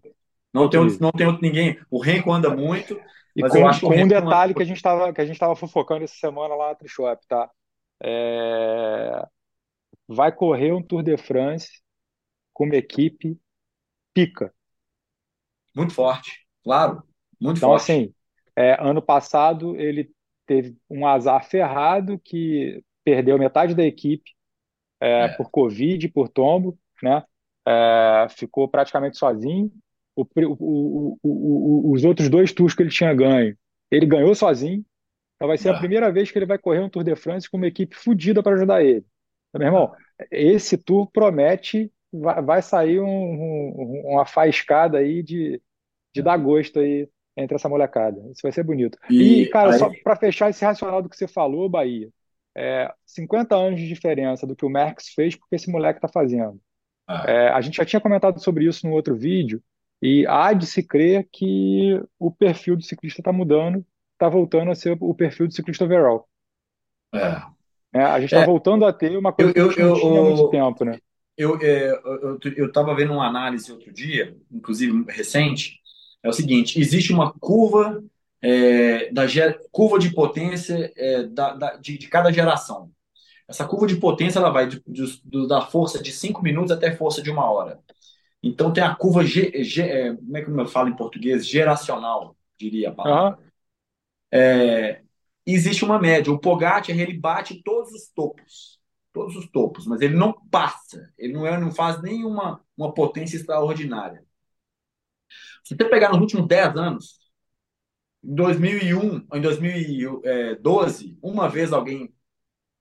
Não outro tem, outro- não tem outro ninguém. O Renko anda muito, E mas com, com um Renko anda detalhe que a gente estava que a gente tava fofocando essa semana lá na Trishop, tá? É, vai correr um Tour de France com uma equipe pica. muito forte, claro, muito Então, forte. assim, é, ano passado ele teve um azar ferrado que perdeu metade da equipe é, É, por Covid, por tombo, né? É, ficou praticamente sozinho. O o- o- os outros dois tours que ele tinha ganho, ele ganhou sozinho. Então vai ser a é, primeira vez que ele vai correr um Tour de France com uma equipe fodida para ajudar ele. Então, meu irmão, esse tour promete, vai, vai sair um- um- uma faiscada aí de, de dar gosto aí entre essa molecada. Isso vai ser bonito. E, E cara, só aí, para fechar esse racional do que você falou, Bahia, é 50 anos de diferença do que o Merckx fez porque esse moleque está fazendo. é, É, a gente já tinha comentado sobre isso no outro vídeo, e há de se crer que o perfil do ciclista está mudando, está voltando a ser o perfil do ciclista overall. é. né? A gente está É, voltando a ter uma eu, coisa que a eu, não tinha há muito eu, tempo, né? eu, é, eu, eu estava vendo uma análise outro dia, inclusive recente, é o seguinte, existe uma curva é, da curva de potência é, da, da- de, de cada geração. Essa curva de potência ela vai de- de- da força de 5 minutos até força de uma hora. Então tem a curva, ge, ge- é, como é que eu falo em português? Geracional, diria a palavra. É, existe uma média. O Pogacar ele bate todos os topos, todos os topos, mas ele não passa. Ele não, é, não faz nenhuma uma potência extraordinária. Se você pegar nos últimos 10 anos, em 2001, em 2012, uma vez alguém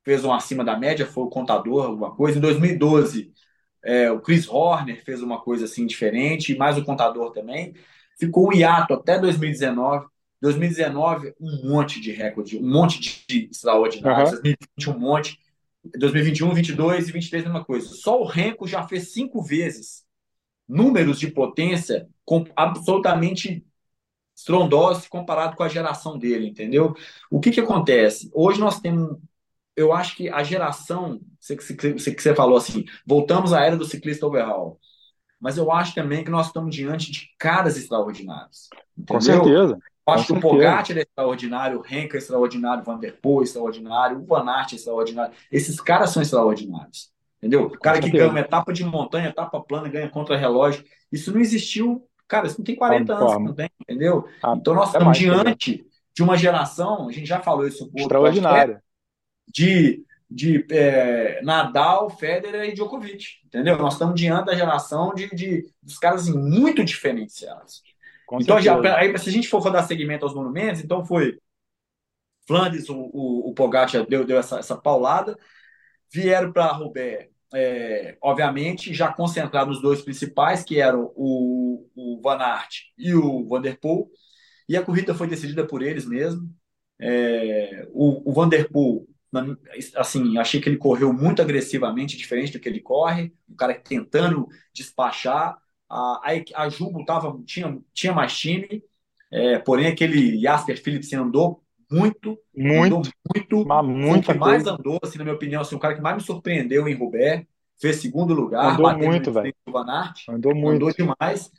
fez um acima da média, foi o contador, alguma coisa. Em 2012, é, o Chris Horner fez uma coisa assim diferente, e mais o contador também. Ficou um hiato até 2019. 2019, um monte de recorde, um monte de extraordinários. aham. 2020, um monte. 2021, 22 e 23, mesma coisa. Só o Renko já fez cinco vezes números de potência com absolutamente estrondosos comparado com a geração dele, entendeu? O que que acontece? Hoje nós temos, eu acho que a geração, você que você, você falou assim, voltamos à era do ciclista overhaul, mas eu acho também que nós estamos diante de caras extraordinários. Entendeu? Com certeza. Eu acho que o Pogacar é extraordinário, o Henk é extraordinário, o Van Der Poel é extraordinário, o Van Aert é extraordinário. Esses caras são extraordinários. Entendeu? O cara que ganha uma etapa de montanha, etapa plana, ganha contra-relógio. Isso não existiu. Cara, isso não tem 40 anos, não tem, entendeu? Ah, então nós estamos diante de uma geração, a gente já falou isso um Extraordinária. De, de é, Nadal, Federer e Djokovic, entendeu? Nós estamos diante da geração de, de dos caras muito diferenciados. Com então, já, aí, se a gente for dar segmento aos monumentos, então foi Flandres, o, o, o Pogacar deu, deu essa, essa paulada, vieram para Roubaix, é, obviamente, já concentrado nos dois principais, que eram o, o Van Aert e o Van Der Poel, e a corrida foi decidida por eles mesmo. É, o, o Van Der Poel, assim, achei que ele correu muito agressivamente, diferente do que ele corre, o cara tentando despachar, a, a, a Jumbo tava, tinha, tinha mais time, é, porém aquele Jasper Phillips andou muito, muito, muito, mas muito o que mais andou, assim, na minha opinião, assim, o cara que mais me surpreendeu em Roubaix, fez segundo lugar, andou muito, velho. Van Aert, andou muito, andou demais.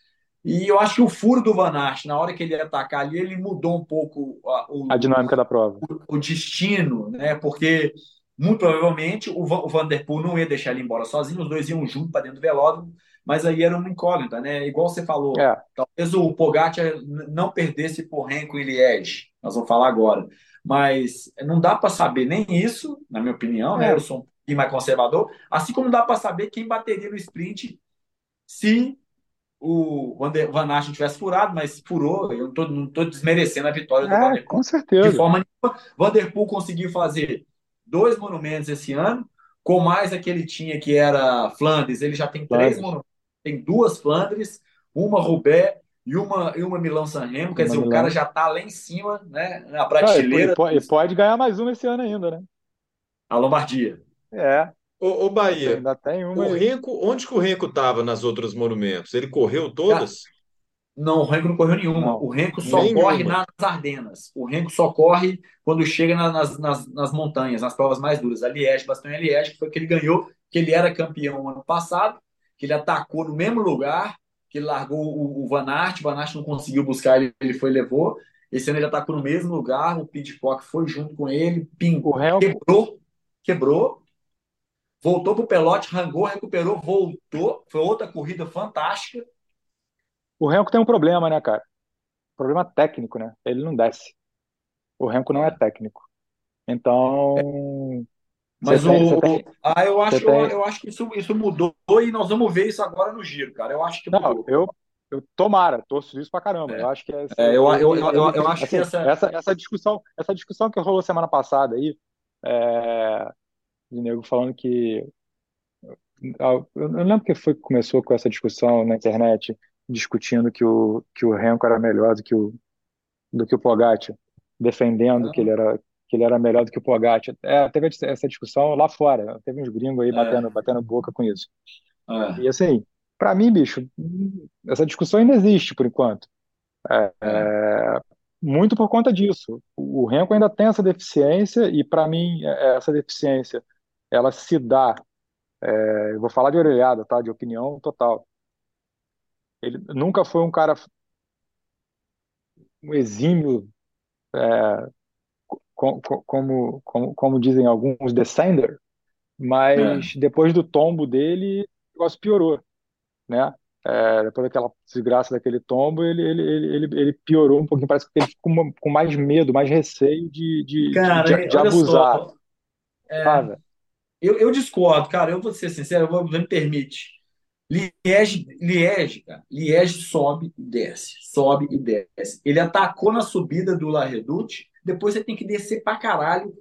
E eu acho que o furo do Van Aert, na hora que ele ia atacar ali, ele mudou um pouco a, o, a dinâmica da prova. O, o, destino, né? Porque muito provavelmente o, Van, o Van Der Poel não ia deixar ele embora sozinho, os dois iam junto para dentro do velódromo mas aí era uma incógnita, né? Igual você falou, é. talvez o Pogacar não perdesse por Renko e Liège, nós vamos falar agora, mas não dá para saber nem isso, na minha opinião, né? é. Eu sou um pouquinho mais conservador, assim como não dá para saber quem bateria no sprint se o Van Aert tivesse furado, mas furou, eu não estou desmerecendo a vitória do é, Van Der Poel. Com certeza. De forma nenhuma, Van Der Poel conseguiu fazer dois monumentos esse ano, com mais aquele tinha que era Flandres, ele já tem Flandres. três monumentos tem duas Flandres, uma Roubaix e uma, e uma Milão-San Remo. Quer uma dizer, Milão. o cara já está lá em cima, né, na prateleira. Ah, e, pode, e pode ganhar mais uma esse ano ainda, né? A Lombardia. É. Ô, ô Bahia, ainda tem uma o Renko, onde que o Renko estava nas outras monumentos? Ele correu todas? Não, o Renko não correu nenhuma. Não, o Renko só nenhuma. corre nas Ardenas. O Renko só corre quando chega nas, nas, nas montanhas, nas provas mais duras. A Liège, Bastogne Liège, que foi que ele ganhou, que ele era campeão ano passado que ele atacou no mesmo lugar, que ele largou o, o Van Aert, o Van Aert não conseguiu buscar, ele, ele foi e levou. Esse ano ele atacou no mesmo lugar, o Pidcock foi junto com ele, pingou, quebrou, quebrou, voltou para o pelote, rangou, recuperou, voltou. Foi outra corrida fantástica. O Renko tem um problema, né, cara? Problema técnico, né? Ele não desce. O Renko não é técnico. Então, mas o, tem, ah, eu acho, eu, eu, acho que isso, isso mudou e nós vamos ver isso agora no giro, cara. Eu acho que mudou. Não, eu, eu tomara, torço isso pra caramba. É. Eu acho que essa, é, eu, eu, eu, eu, eu acho assim, que essa... essa essa discussão, essa discussão que rolou semana passada aí, é, de nego falando que eu não lembro que foi que começou com essa discussão na internet discutindo que o que o Renko era melhor do que o do que o Pogacar, defendendo que ele era que ele era melhor do que o Pogacar. É, teve essa discussão lá fora. Teve uns gringos aí é. batendo, batendo boca com isso. É. E assim, para mim, bicho, essa discussão ainda existe por enquanto. É, é, muito por conta disso. O Renko ainda tem essa deficiência e para mim é, essa deficiência ela se dá. eu vou falar de orelhada, tá? De opinião total. Ele nunca foi um cara um exímio é, como, como, como dizem alguns, descender, mas é. depois do tombo dele, o negócio piorou, né? É, depois daquela desgraça daquele tombo, ele, ele, ele, ele piorou um pouquinho. Parece que ele ficou com, com mais medo, mais receio de, de, cara, de, de abusar. Só, é, eu, eu discordo, cara. Eu vou ser sincero, eu vou, me permite. Liege, Liege, cara, Liege sobe e desce, sobe e desce. Ele atacou na subida do La Redoute depois você tem que descer pra caralho.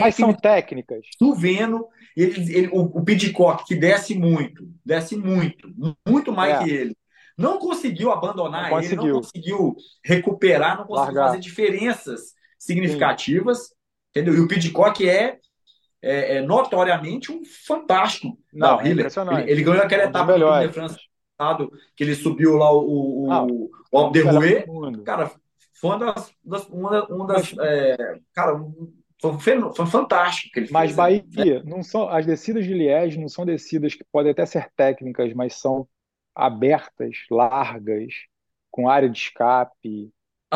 Mas são técnicas. Chovendo, ele, ele, o, o Pidcock, que desce muito, desce muito, muito mais é. que ele. Não conseguiu abandonar não conseguiu. ele, não conseguiu recuperar, não conseguiu Largar. fazer diferenças significativas. Sim. Entendeu? E o Pidcock é, é, é, notoriamente um fantástico. Não, é ele, ele, ganhou aquela etapa do de França que ele subiu lá o, o, não, o Alderrouet. Cara, foi uma das, das uma, uma das é, cara, foi, foi fantástico que ele Mas fez. Bahia, né? não são, as descidas de Liège não são descidas que podem até ser técnicas, mas são abertas, largas, com área de escape.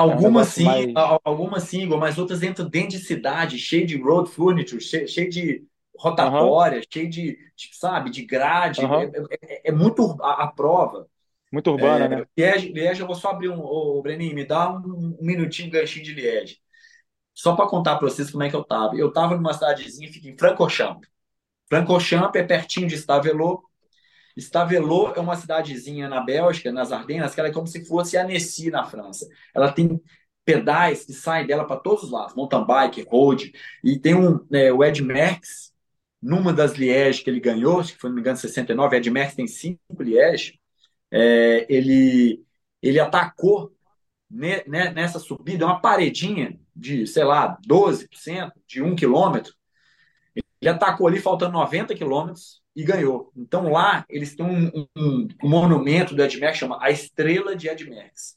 É um Algumas sim, mais. algumas sim, mas outras dentro, dentro de cidade, cheio de road furniture, cheio, cheio de rotatória, cheio de, de, sabe, de grade. É, aham. é- é- é muito a, a prova. Muito urbana, né? Liege, Liege, eu vou só abrir um. Ô, Breninho, me dá um, um minutinho, ganchinho de Liege. Só para contar para vocês como é que eu tava. Eu tava numa cidadezinha, fica em Francorchamps. Francorchamps é pertinho de Stavelot. Stavelot é uma cidadezinha na Bélgica, nas Ardenas, que ela é como se fosse Annecy na França. Ela tem pedais que saem dela para todos os lados, mountain bike, road, e tem um, né, o Ed Merckx, numa das Liège que ele ganhou, foi, não me engano, 69, Ed Merckx tem cinco Liège, é, ele, ele atacou ne- ne- nessa subida uma paredinha de, sei lá, 12%, de um quilômetro, ele atacou ali faltando 90 quilômetros e ganhou. Então lá eles têm um, um- um monumento do Ed Merckx, chama a Estrela de Ed Merckx.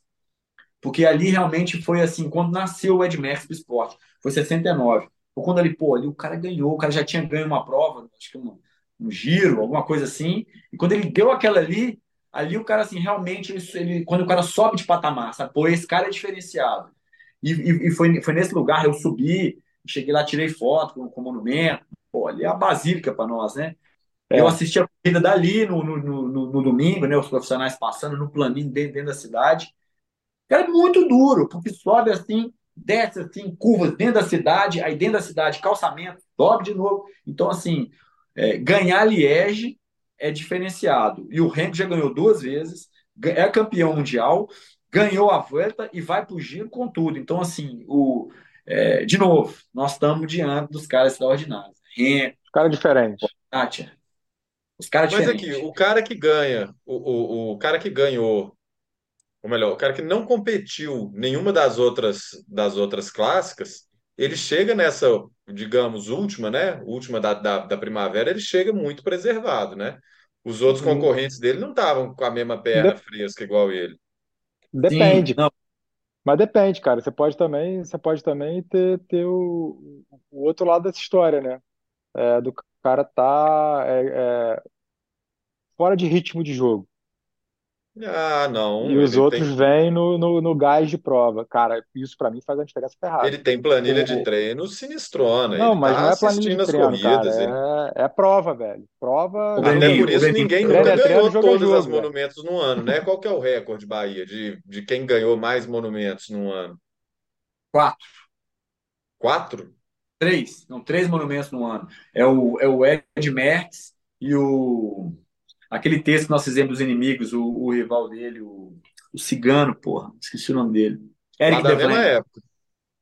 Porque ali realmente foi assim, quando nasceu o Ed Merckx pro esporte, foi 69. Foi quando ele, pô, ali o cara ganhou, o cara já tinha ganho uma prova, acho que um, um giro, alguma coisa assim, e quando ele deu aquela ali, ali o cara, assim, realmente, ele, ele- quando o cara sobe de patamar, sabe, pô, esse cara é diferenciado. E, e- e foi, foi nesse lugar, eu subi, cheguei lá, tirei foto com, com o monumento, pô, ali é a basílica para nós, né? Eu É. assisti a corrida dali no, no, no, no- domingo, né? Os profissionais passando no planinho dentro, dentro da cidade. É muito duro, porque sobe assim, desce assim, curvas dentro da cidade, aí dentro da cidade, calçamento, sobe de novo. Então, assim, é, ganhar Liège é diferenciado. E o Renko já ganhou duas vezes, é campeão mundial, ganhou a volta e vai pro giro com tudo. Então, assim, o, é, de novo, nós estamos diante dos caras extraordinários. Renko, Cara diferente. Kátia, os caras Mas aqui, o cara que ganha, o, o, o cara que ganhou, ou melhor, o cara que não competiu nenhuma das outras das outras clássicas, ele chega nessa, digamos, última, né? Última da, da, da primavera, ele chega muito preservado, né? Os outros Hum, concorrentes dele não estavam com a mesma perna de- fresca igual ele. Depende, não, mas depende, cara. Você pode também, você pode também ter, ter o, o outro lado dessa história, né? É, do cara tá é, é, fora de ritmo de jogo. Ah, E não, os ele outros tem, vêm no, no, no gás de prova. Cara, isso pra mim faz uma diferença ferrada. ele tem planilha de O, treino sinistrona, não, ele mas não tá é planilha de assistindo as treino, cara. corridas, ele É, é prova, velho. Prova, o Até por isso Breninho, ninguém nunca treino é Breninho, treino, ganhou jogo todas as jogo, velho. monumentos no ano, né? Qual que é o recorde, Bahia, de, de quem ganhou mais monumentos num ano? quatro. Quatro? Três, não, três monumentos no ano. É o, é o Ed Merckx e o aquele texto que nós fizemos dos inimigos, o, o rival dele, o, o Cigano, porra, esqueci o nome dele. Eric mesma Devlin, época.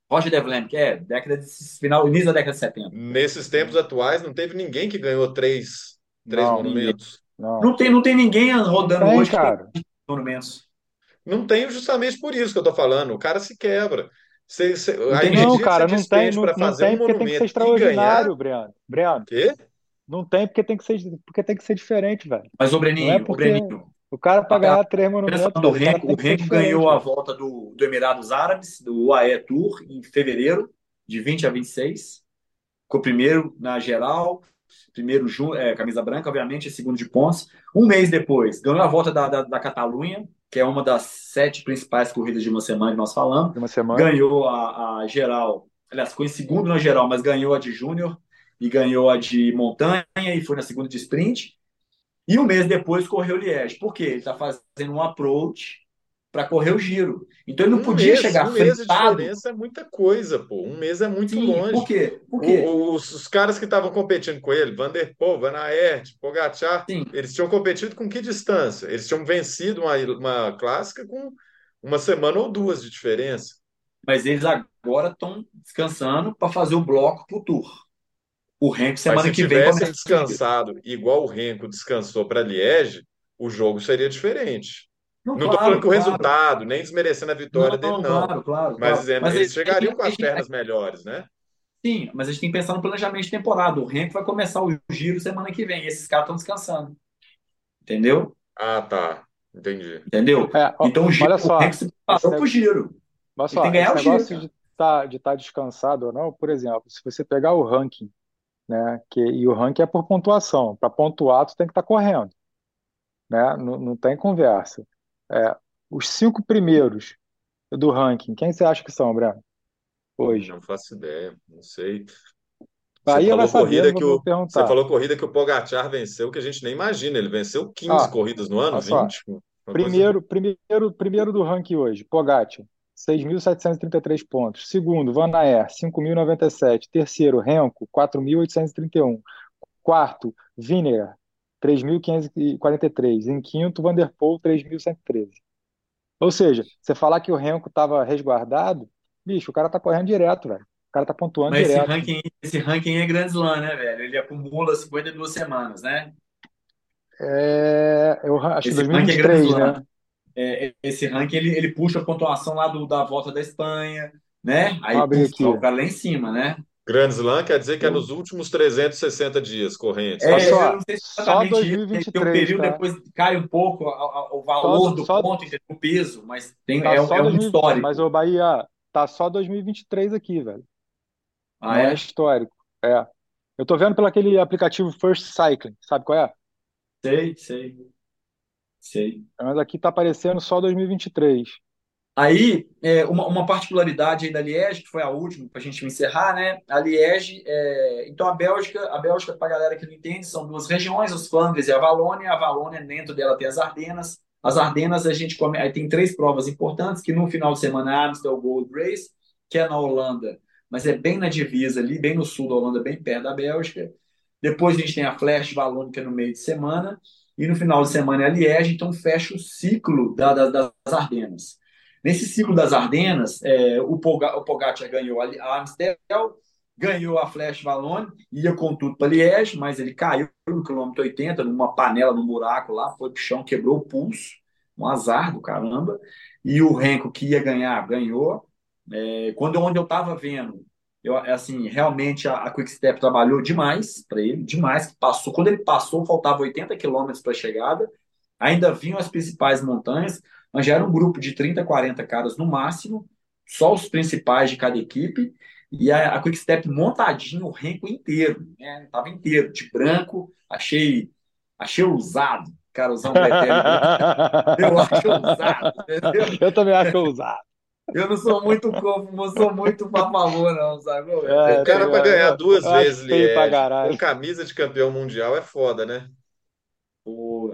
Roger Devlin, que é década de final, início da década de 70. Nesses tempos atuais, não teve ninguém que ganhou três, três Não, monumentos. não. Não tem, não tem ninguém rodando tem, hoje cara. monumentos. Não tem justamente por isso que eu tô falando. O cara se quebra. Você- você- Não tem Não, cara, não tem, não, não fazer tem um porque tem que ser e ganhar, extraordinário, Breno. Breno, quê? Não tem porque tem que ser, porque tem que ser diferente, velho. Mas o Não é Breninho, o Breninho, o cara para ganhar três monumentos, o Renko, o Renko ganhou a volta do, do Emirados Árabes, do UAE Tour, em fevereiro, de 20 a 26. Ficou primeiro na geral, primeiro é, camisa branca, obviamente, segundo de pontos. Um mês depois, ganhou a volta da, da, da Catalunha, que é uma das sete principais corridas de uma semana que nós falamos. De uma semana. Ganhou a, a geral, aliás, ficou em segundo na geral, mas ganhou a de Júnior e ganhou a de montanha e foi na segunda de sprint. E um mês depois correu o Liège. Por quê? Ele está fazendo um approach para correr o giro. Então ele não Um podia mês, chegar um mês de fretado. diferença é muita coisa, pô. Um mês é muito Sim, longe. por quê? Por quê? O- os, os caras que estavam competindo com ele, Van der Poel, Van Aert, Pogacar, Sim, eles tinham competido com que distância? Eles tinham vencido uma, uma clássica com uma semana ou duas de diferença. mas eles agora estão descansando para fazer o bloco pro Tour. O Renko Mas semana se que vem o giro. descansado igual o Renko descansou para Liège, o jogo seria diferente. Não, Não estou claro, falando que o claro. resultado, nem desmerecendo a vitória dele, Não, não. claro, claro, Mas claro. dizendo, Mas eles eles, chegariam com as pernas melhores, né? sim, mas a gente tem que pensar no planejamento de temporada. O Renko vai começar o giro semana que vem. Esses caras estão descansando. Entendeu? Ah, tá. Entendi. Entendeu? É, ó, Então o giro, olha o só, Renko se preparou ne- pro giro. Mas Ele só, tem que ganhar o giro, de estar de tá descansado ou não, por exemplo, se você pegar o ranking, né, que, e o ranking é por pontuação, para pontuar tu tem que estar correndo, né, não, não tem conversa. É, os cinco primeiros do ranking, quem você acha que são, Breno, hoje? Não faço ideia, não sei. Você Bahia vai falou saber, corrida que o, você falou corrida que o Pogacar venceu, que a gente nem imagina. Ele venceu 15 Ah, corridas no ano, olha só, 20, uma coisa. primeiro, primeiro, primeiro do ranking hoje, Pogacar, 6.733 pontos. Segundo, Van Aert, 5.097. Terceiro, Renko, 4.831. Quarto, Vingegaard, 3.543. Em quinto, Van der Poel, 3.113. Ou seja, você falar que o Renko estava resguardado, bicho, o cara tá correndo direto, velho. O cara tá pontuando Mas esse direto. ranking, esse ranking é Grand Slam, né, velho? Ele acumula 52 semanas, né? É, eu acho que Esse ranking é Grand 2023, Slam. né? É, esse ranking ele, ele puxa a pontuação lá do, da volta da Espanha, né? Aí Abre tá o cara lá em cima, né? Grand Slam quer dizer que é nos últimos 360 dias correntes, é só, não sei se só exatamente isso. Tem, tem um 2023, período, tá? depois cai um pouco a- a- o Só, valor do só, ponto, o peso, mas tem, tá é, só é um 2000, mas histórico. o Bahia tá só 2023 aqui, velho. Ah, Não é é? histórico. É. Eu tô vendo pelo aquele aplicativo First Cycling, sabe qual é? Sei, sei, sei. Mas aqui tá aparecendo só 2023. Aí, é, uma, uma particularidade aí da Liège, que foi a última, para a gente encerrar, né? A Liège, é, então a Bélgica, a Bélgica, para a galera que não entende, são duas regiões, os Flandres e a Valônia. A Valônia, dentro dela, tem as Ardenas. As Ardenas, a gente come, aí tem três provas importantes, que no final de semana é a Amstel Gold Race, que é na Holanda, mas é bem na divisa ali, bem no sul da Holanda, bem perto da Bélgica. Depois a gente tem a Flash Valônica no meio de semana, e no final de semana é a Liège, então fecha o ciclo da- da- das Ardenas. Nesse ciclo das Ardenas, é, o, Poga, o Pogacar ganhou a, a Amstel, ganhou a Flash Wallonne, ia com tudo para Liège, mas ele caiu no quilômetro 80, numa panela, num buraco lá, foi pro chão, quebrou o pulso, um azar do caramba. E o Renko, que ia ganhar, ganhou. É, quando onde eu estava vendo, eu, assim, realmente a, a Quick Step trabalhou demais para ele, demais. que Passou, quando ele passou, faltava 80 quilômetros para a chegada. Ainda vinham as principais montanhas, mas já era um grupo de 30, 40 caras no máximo, só os principais de cada equipe. E a, a Quick Step montadinho, o Renko inteiro, né? Tava inteiro, de branco. Achei, achei ousado, o cara usar um. Eu acho ousado, entendeu? Eu também acho ousado. Eu não sou muito como, não sou muito a favor, não, sabe? É, O cara para ganhar eu, duas eu vezes pra Liège com camisa de campeão mundial é foda, né? Pô.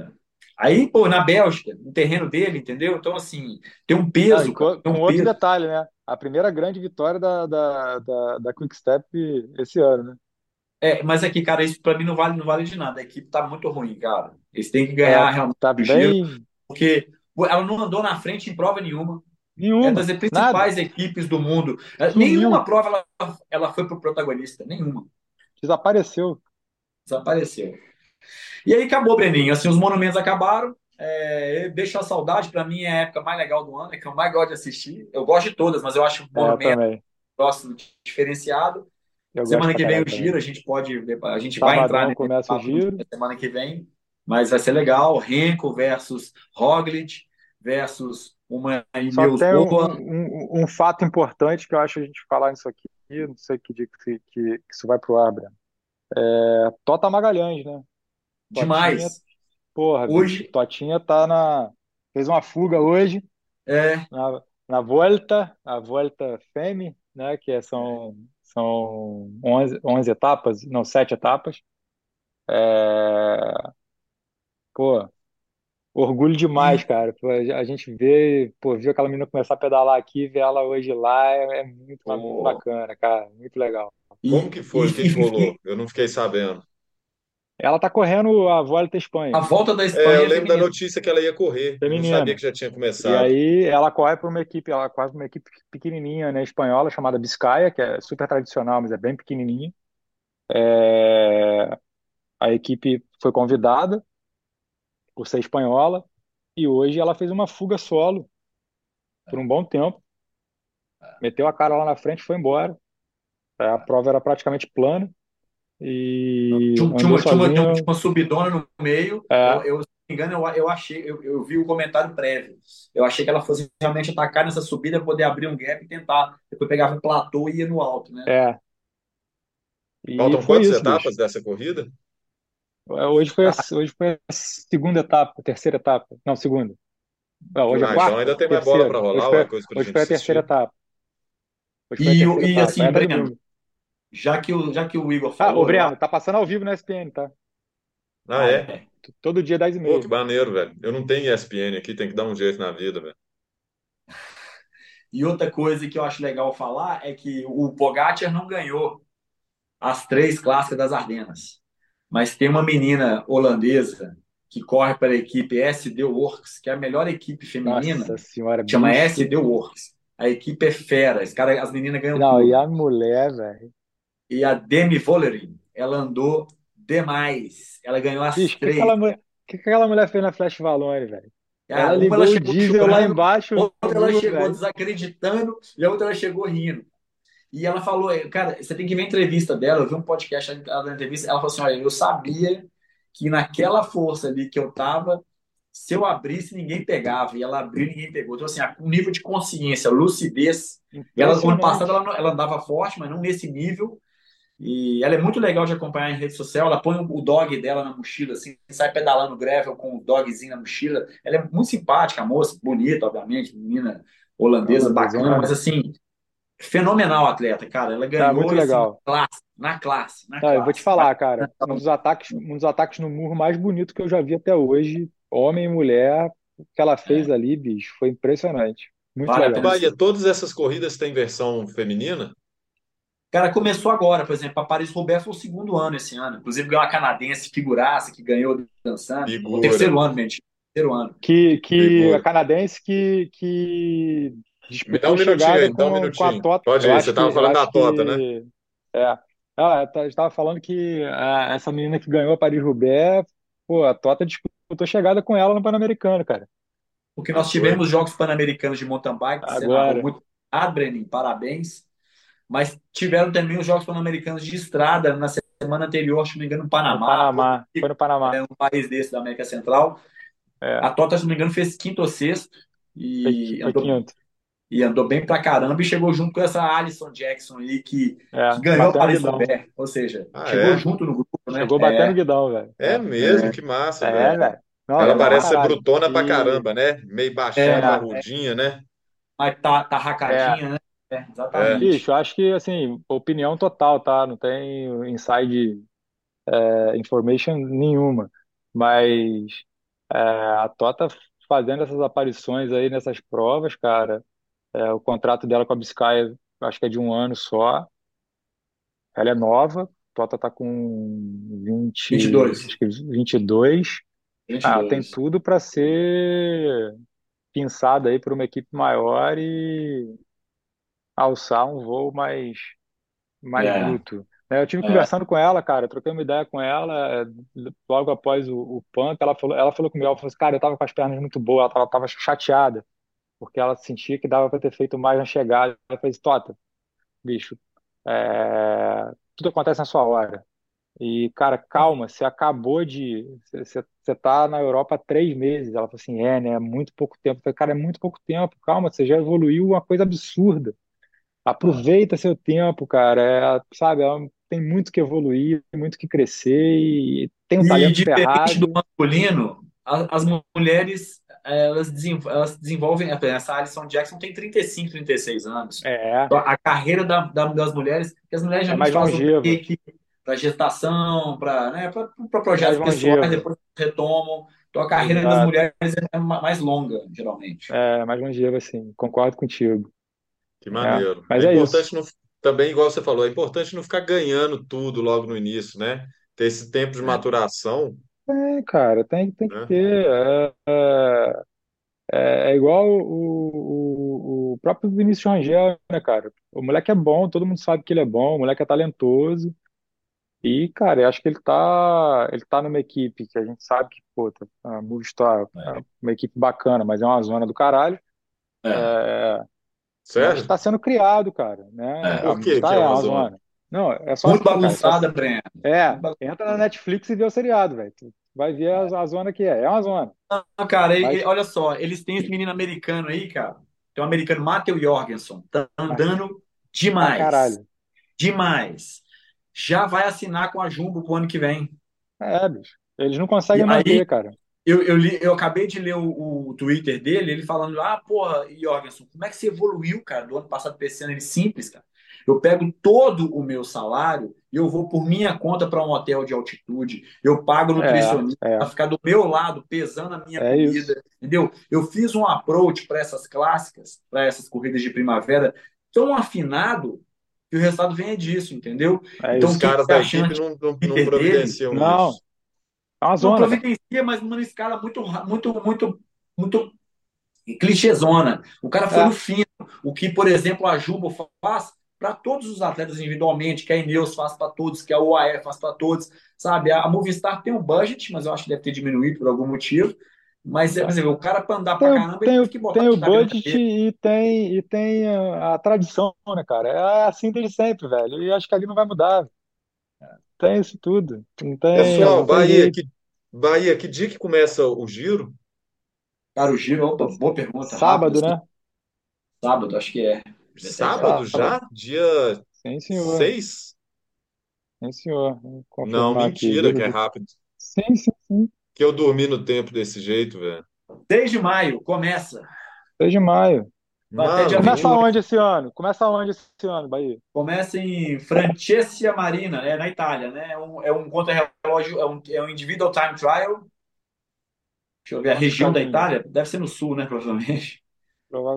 Aí, pô, na Bélgica, no terreno dele, entendeu? Então, assim, tem um peso, co- tem um outro peso. detalhe, né? A primeira grande vitória da, da, da, da Quick Step esse ano, né? É, mas aqui, cara, isso pra mim não vale, não vale de nada. A equipe tá muito ruim, cara. Eles têm que É, ganhar realmente tá bem. porque ela não andou na frente em prova nenhuma. É Nenhuma, das nada. principais equipes do mundo. É, Sumiu, Nenhuma prova ela, ela foi pro protagonista, nenhuma. desapareceu. Desapareceu. E aí acabou, Breninho. Assim, os monumentos acabaram. É, deixa a saudade, pra mim é a época mais legal do ano, é que eu mais gosto de assistir. Eu gosto de todas, mas eu acho o É, monumento também. gosto diferenciado. Eu Semana que vem o caralho também. giro, a gente pode, ver- a gente vai entrar começa o giro. semana que vem, mas vai ser legal. Renko versus Roglic versus uma Só Ineos tem um, um, um fato importante que eu acho a gente falar nisso aqui, não sei que dia que, que, que isso vai pro ar, Breno. É, Tota Magalhães, né? Totinha, Demais. porra, bicho, Hoje Totinha tá na. Fez uma fuga hoje é na, na Volta, a Volta Femme, né? Que é- são, são 11, 11 etapas, não, 7 etapas. É, pô, orgulho demais, e, cara. Pô, a gente vê, pô, viu aquela menina começar a pedalar aqui, ver ela hoje lá, é, é muito, mas muito bacana, cara, muito legal. Como e, que e, foi? O que e- rolou? e Eu não fiquei sabendo. Ela tá correndo a Volta à a Espanha, volta da É, eu Espanha é lembro da notícia que ela ia correr. Eu não sabia que já tinha E começado. aí ela corre para uma equipe, ela corre para uma equipe pequenininha, né, espanhola, chamada Biscaya, que é super tradicional, mas é bem pequenininha. É, a equipe foi convidada por ser espanhola e hoje ela fez uma fuga solo por um bom tempo, meteu a cara lá na frente e foi embora. É, A prova era praticamente plana e Tinha, tinha uma, tinha, uma, tinha uma subidona no meio. É, Eu, eu, engano, eu, eu achei, eu, eu vi o comentário prévio. Eu achei que ela fosse realmente atacar nessa subida, poder abrir um gap e tentar. Depois pegava um platô e ia no alto, né? É. E Faltam quantas isso, etapas bicho. dessa corrida? Hoje foi a, Ah, hoje foi a segunda etapa, terceira etapa. Não, segunda. Não, hoje é a Ah, então quarta, ainda tem mais bola terceira. para Hoje rolar, foi, ou a- é coisa para hoje gente foi a terceira etapa. Hoje foi a E, terceira e etapa. assim, é Breno, já que o, já que o Igor Ah, ô falou, eu Breno, tá passando ao vivo na SPN, tá? Ah, Ah, é? é. Todo dia, 10 e Pô, que meia. maneiro, velho. Eu não tenho ESPN aqui, tem que dar um jeito na vida, velho. E outra coisa que eu acho legal falar é que o Pogacar não ganhou as três clássicas das Ardenas. Mas tem uma menina holandesa que corre para a equipe SD Works, que é a melhor equipe feminina, Nossa senhora, chama bicho. SD Works. A equipe é fera, os cara, as meninas ganham Não, e tudo. a mulher, velho. E a Demi Vollering, ela andou demais. Ela ganhou as Bicho, o que três. aquela mulher, que que aquela mulher fez na Flash Valone, velho? Ela ligou ela o chegou diesel lá embaixo, outra ela chegou velho. desacreditando e a outra ela chegou rindo. E ela falou, cara, você tem que ver a entrevista dela, eu vi um podcast ela entrevista, ela falou assim, olha, eu sabia que naquela força ali que eu tava, se eu abrisse, ninguém pegava, e ela abriu e ninguém pegou. Então, assim, o nível de consciência, lucidez, ela, ano passado ela, ela andava forte, mas não nesse nível, e ela é muito legal de acompanhar em rede social, ela põe o dog dela na mochila, assim, sai pedalando gravel com o dogzinho na mochila, ela é muito simpática, a moça, bonita, obviamente, menina holandesa, bacana, Holandesona. mas assim, fenomenal atleta, cara. Ela Tá ganhou muito assim, legal. classe, na classe, na Tá, eu vou te classe. falar, cara, um dos ataques, um dos ataques no murro mais bonito que eu já vi até hoje, homem e mulher, o que ela fez ali, bicho, foi impressionante. Muito Vale a legal. Bahia, todas essas corridas têm versão feminina? Cara, começou agora, por exemplo, a Paris-Roubaix foi o segundo ano esse ano. Inclusive ganhou uma canadense, figuraça, que ganhou dançando. O Figura. terceiro ano, mentira. Terceiro ano. Que, que Figura. a canadense que, que Me dá um minutinho aí, dá um a minutinho. Tota. Pode ir, você estava falando da Tota, né? que, é. Ah, eu ta- estava falando que ah, essa menina que ganhou a Paris-Roubaix, pô, a Tota disputou chegada com ela no Pan-Americano, cara. Porque nós foi. tivemos Jogos Pan-Americanos de mountain bike, que você narrou Agora, muito. Ah, Brenin, parabéns. Mas tiveram também os Jogos Pan-Americanos de estrada na semana anterior, se não me engano, no no Panamá, Panamá, foi no Panamá. Rico, um país desse da América Central. É, A Tota, se não me engano, fez quinto ou sexto foi, e foi andou, quinto. E andou bem pra caramba e chegou junto com essa Alison Jackson aí que, É, que ganhou batendo guidão. Paris-Roubaix. Ou seja, Ah, chegou é? junto no grupo, né? Chegou É, batendo guidão, velho. É É, mesmo, que massa, é, velho. Não, Ela pra parece ser brutona pra E, caramba, né? Meio é, baixinha, é, parrudinha, né? mas tá, tá é, racadinha, né? É, É. exatamente. bicho, eu acho que, assim, opinião total, tá? Não tem inside é, information nenhuma. Mas é, a Tota fazendo essas aparições aí nessas provas, cara, é, o contrato dela com a Biscay, acho que é de um ano só. Ela é nova, a Tota tá com 20, 22. acho que 22. Ah, tem 22. tudo para ser pinçada aí por uma equipe maior e alçar um voo mais, mais É, bruto. né? Eu tive é. conversando com ela, cara, troquei uma ideia com ela, é, logo após o, o pump, ela falou, ela falou comigo, ela falou assim, cara, eu tava com as pernas muito boas, ela tava, tava chateada, porque ela sentia que dava para ter feito mais na chegada. Eu falei, Tota, bicho, é, tudo acontece na sua hora. E, cara, calma, você acabou de. Você, você tá na Europa há três meses. Ela falou assim: é, né? É muito pouco tempo. Eu falei, cara, é muito pouco tempo. Calma, você já evoluiu uma coisa absurda. Aproveita seu tempo, cara. É, sabe, ela tem muito que evoluir, muito que crescer e tem um E talento diferente do ferrado. masculino, a- as mulheres elas desenvol- elas desenvolvem. Essa Alison Jackson tem 35, 36 anos. É, Então, A carreira da- da- das mulheres, porque as mulheres é geralmente mais fazem para gestação, para né, para mais projetos pessoais, longeva. depois retomam. Então a carreira das Exato. mulheres é ma- mais longa, geralmente. É, mais longeva, sim. Concordo contigo. Que É, maneiro. mas É é isso. importante não, também, igual você falou, é importante não ficar ganhando tudo logo no início, né? Ter esse tempo de É. maturação, É, cara, tem, tem que né? ter. É, é, É, é igual o, o, o próprio Vinícius Rangel, né, cara? O moleque é bom, todo mundo sabe que ele é bom, o moleque é talentoso. E, cara, eu acho que ele tá, ele tá numa equipe que a gente sabe que, pô, tá- a Movistar é uma equipe bacana, mas é uma zona do caralho. É. É, mas Sério? está sendo criado, cara, né? É. A Por que que Movistar é é uma uma zona? zona. Não, é só Muito assim, cara. bagunçada, Breno. É, bagunçada. entra na Netflix e vê o seriado, velho. Tu vai ver a, a zona que é. É uma zona. Não, cara, e- Mas, e olha só, eles têm esse menino americano aí, cara. Tem um americano, Matheus Jorgensen, tá andando demais, caralho. demais. Já vai assinar com a Jumbo pro ano que vem. É, bicho. Eles não E conseguem aí, manter, cara. eu, eu, li- eu acabei de ler o, o Twitter dele, ele falando, ah, porra, Jorgensen, como é que você evoluiu, cara, do ano passado para esse ano? Ele simples, cara. Eu pego todo o meu salário e eu vou por minha conta para um hotel de altitude. Eu pago É, nutricionista é. para ficar do meu lado, pesando a minha É isso. comida, entendeu? Eu fiz um approach para essas clássicas, para essas corridas de primavera, tão afinado que o resultado vem disso, entendeu? É Então, Os isso. caras é da equipe não, não, não dele providenciam Não, isso. é uma não zona, providencia, mas numa escala muito, muito, muito, muito clichêzona. O cara foi no É, fino. O que, por exemplo, a Jumbo faz para todos os atletas individualmente, que a Ineos faz para todos, que a UAE faz para todos, sabe? A Movistar tem um budget, mas eu acho que deve ter diminuído por algum motivo. Mas, é, por exemplo, o cara para andar Tem para o, caramba, ele tem teve o, que botar tem o budget e tem, e tem a, a tradição, né, cara? É assim desde sempre, velho. E acho que ali não vai mudar. Tem isso tudo. Não tem, Pessoal, tem Bahia, que, Bahia, que dia que começa o giro? Cara, o giro, opa, boa pergunta, rápido Sábado, assim. né? Sábado, acho que é. 17 Sábado já? Sábado. Dia Sim, senhor. 6? Sim, senhor. Não, confirmar aqui. mentira, que é do... rápido. Sim, sim, sim. Que eu dormi no tempo desse jeito, velho. 6 de maio, começa. 6 de maio. Dia Começa 28. onde esse ano? Começa onde esse ano, Bahia? Começa em Francesca Marina, né, na Itália, né? É um, é um contra-relógio, é um, é um individual time trial. Deixa eu ver, a região da. Itália, deve ser no sul, né, provavelmente.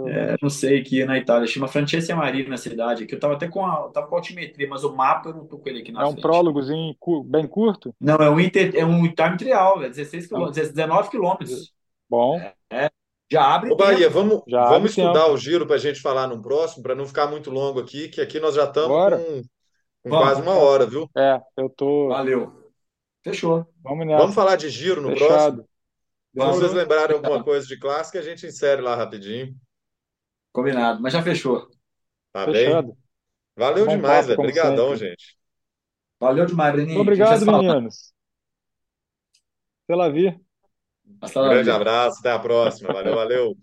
É, Provavelmente. não sei que é na Itália, chama Francesca Marina a cidade, que eu tava até com a, eu tava com a altimetria, mas o mapa eu não tô com ele aqui É na um frente. prólogozinho bem curto? Não, é um, inter, é um time trial, é 16 É um- quilômetros, 19 quilômetros. Bom, É, já abre Ô, Bahia, tempo. vamos, já abre vamos estudar tempo. o giro para a gente falar num próximo, para não ficar muito longo aqui, que aqui nós já estamos Bora. com, com Vamos, quase uma hora, viu? É, eu tô. valeu. Fechou. Vamos Vamos nessa. falar de giro no próximo? Se vocês lembrarem alguma coisa de clássica, a gente insere lá rapidinho. Combinado, mas já fechou. Tá bem? Fechado. Valeu Bom demais, papo, velho. Obrigadão, sempre. gente. Valeu demais, Breninho. Obrigado, meninos. Pela vir. La Grande abraço, até a próxima. Valeu, valeu.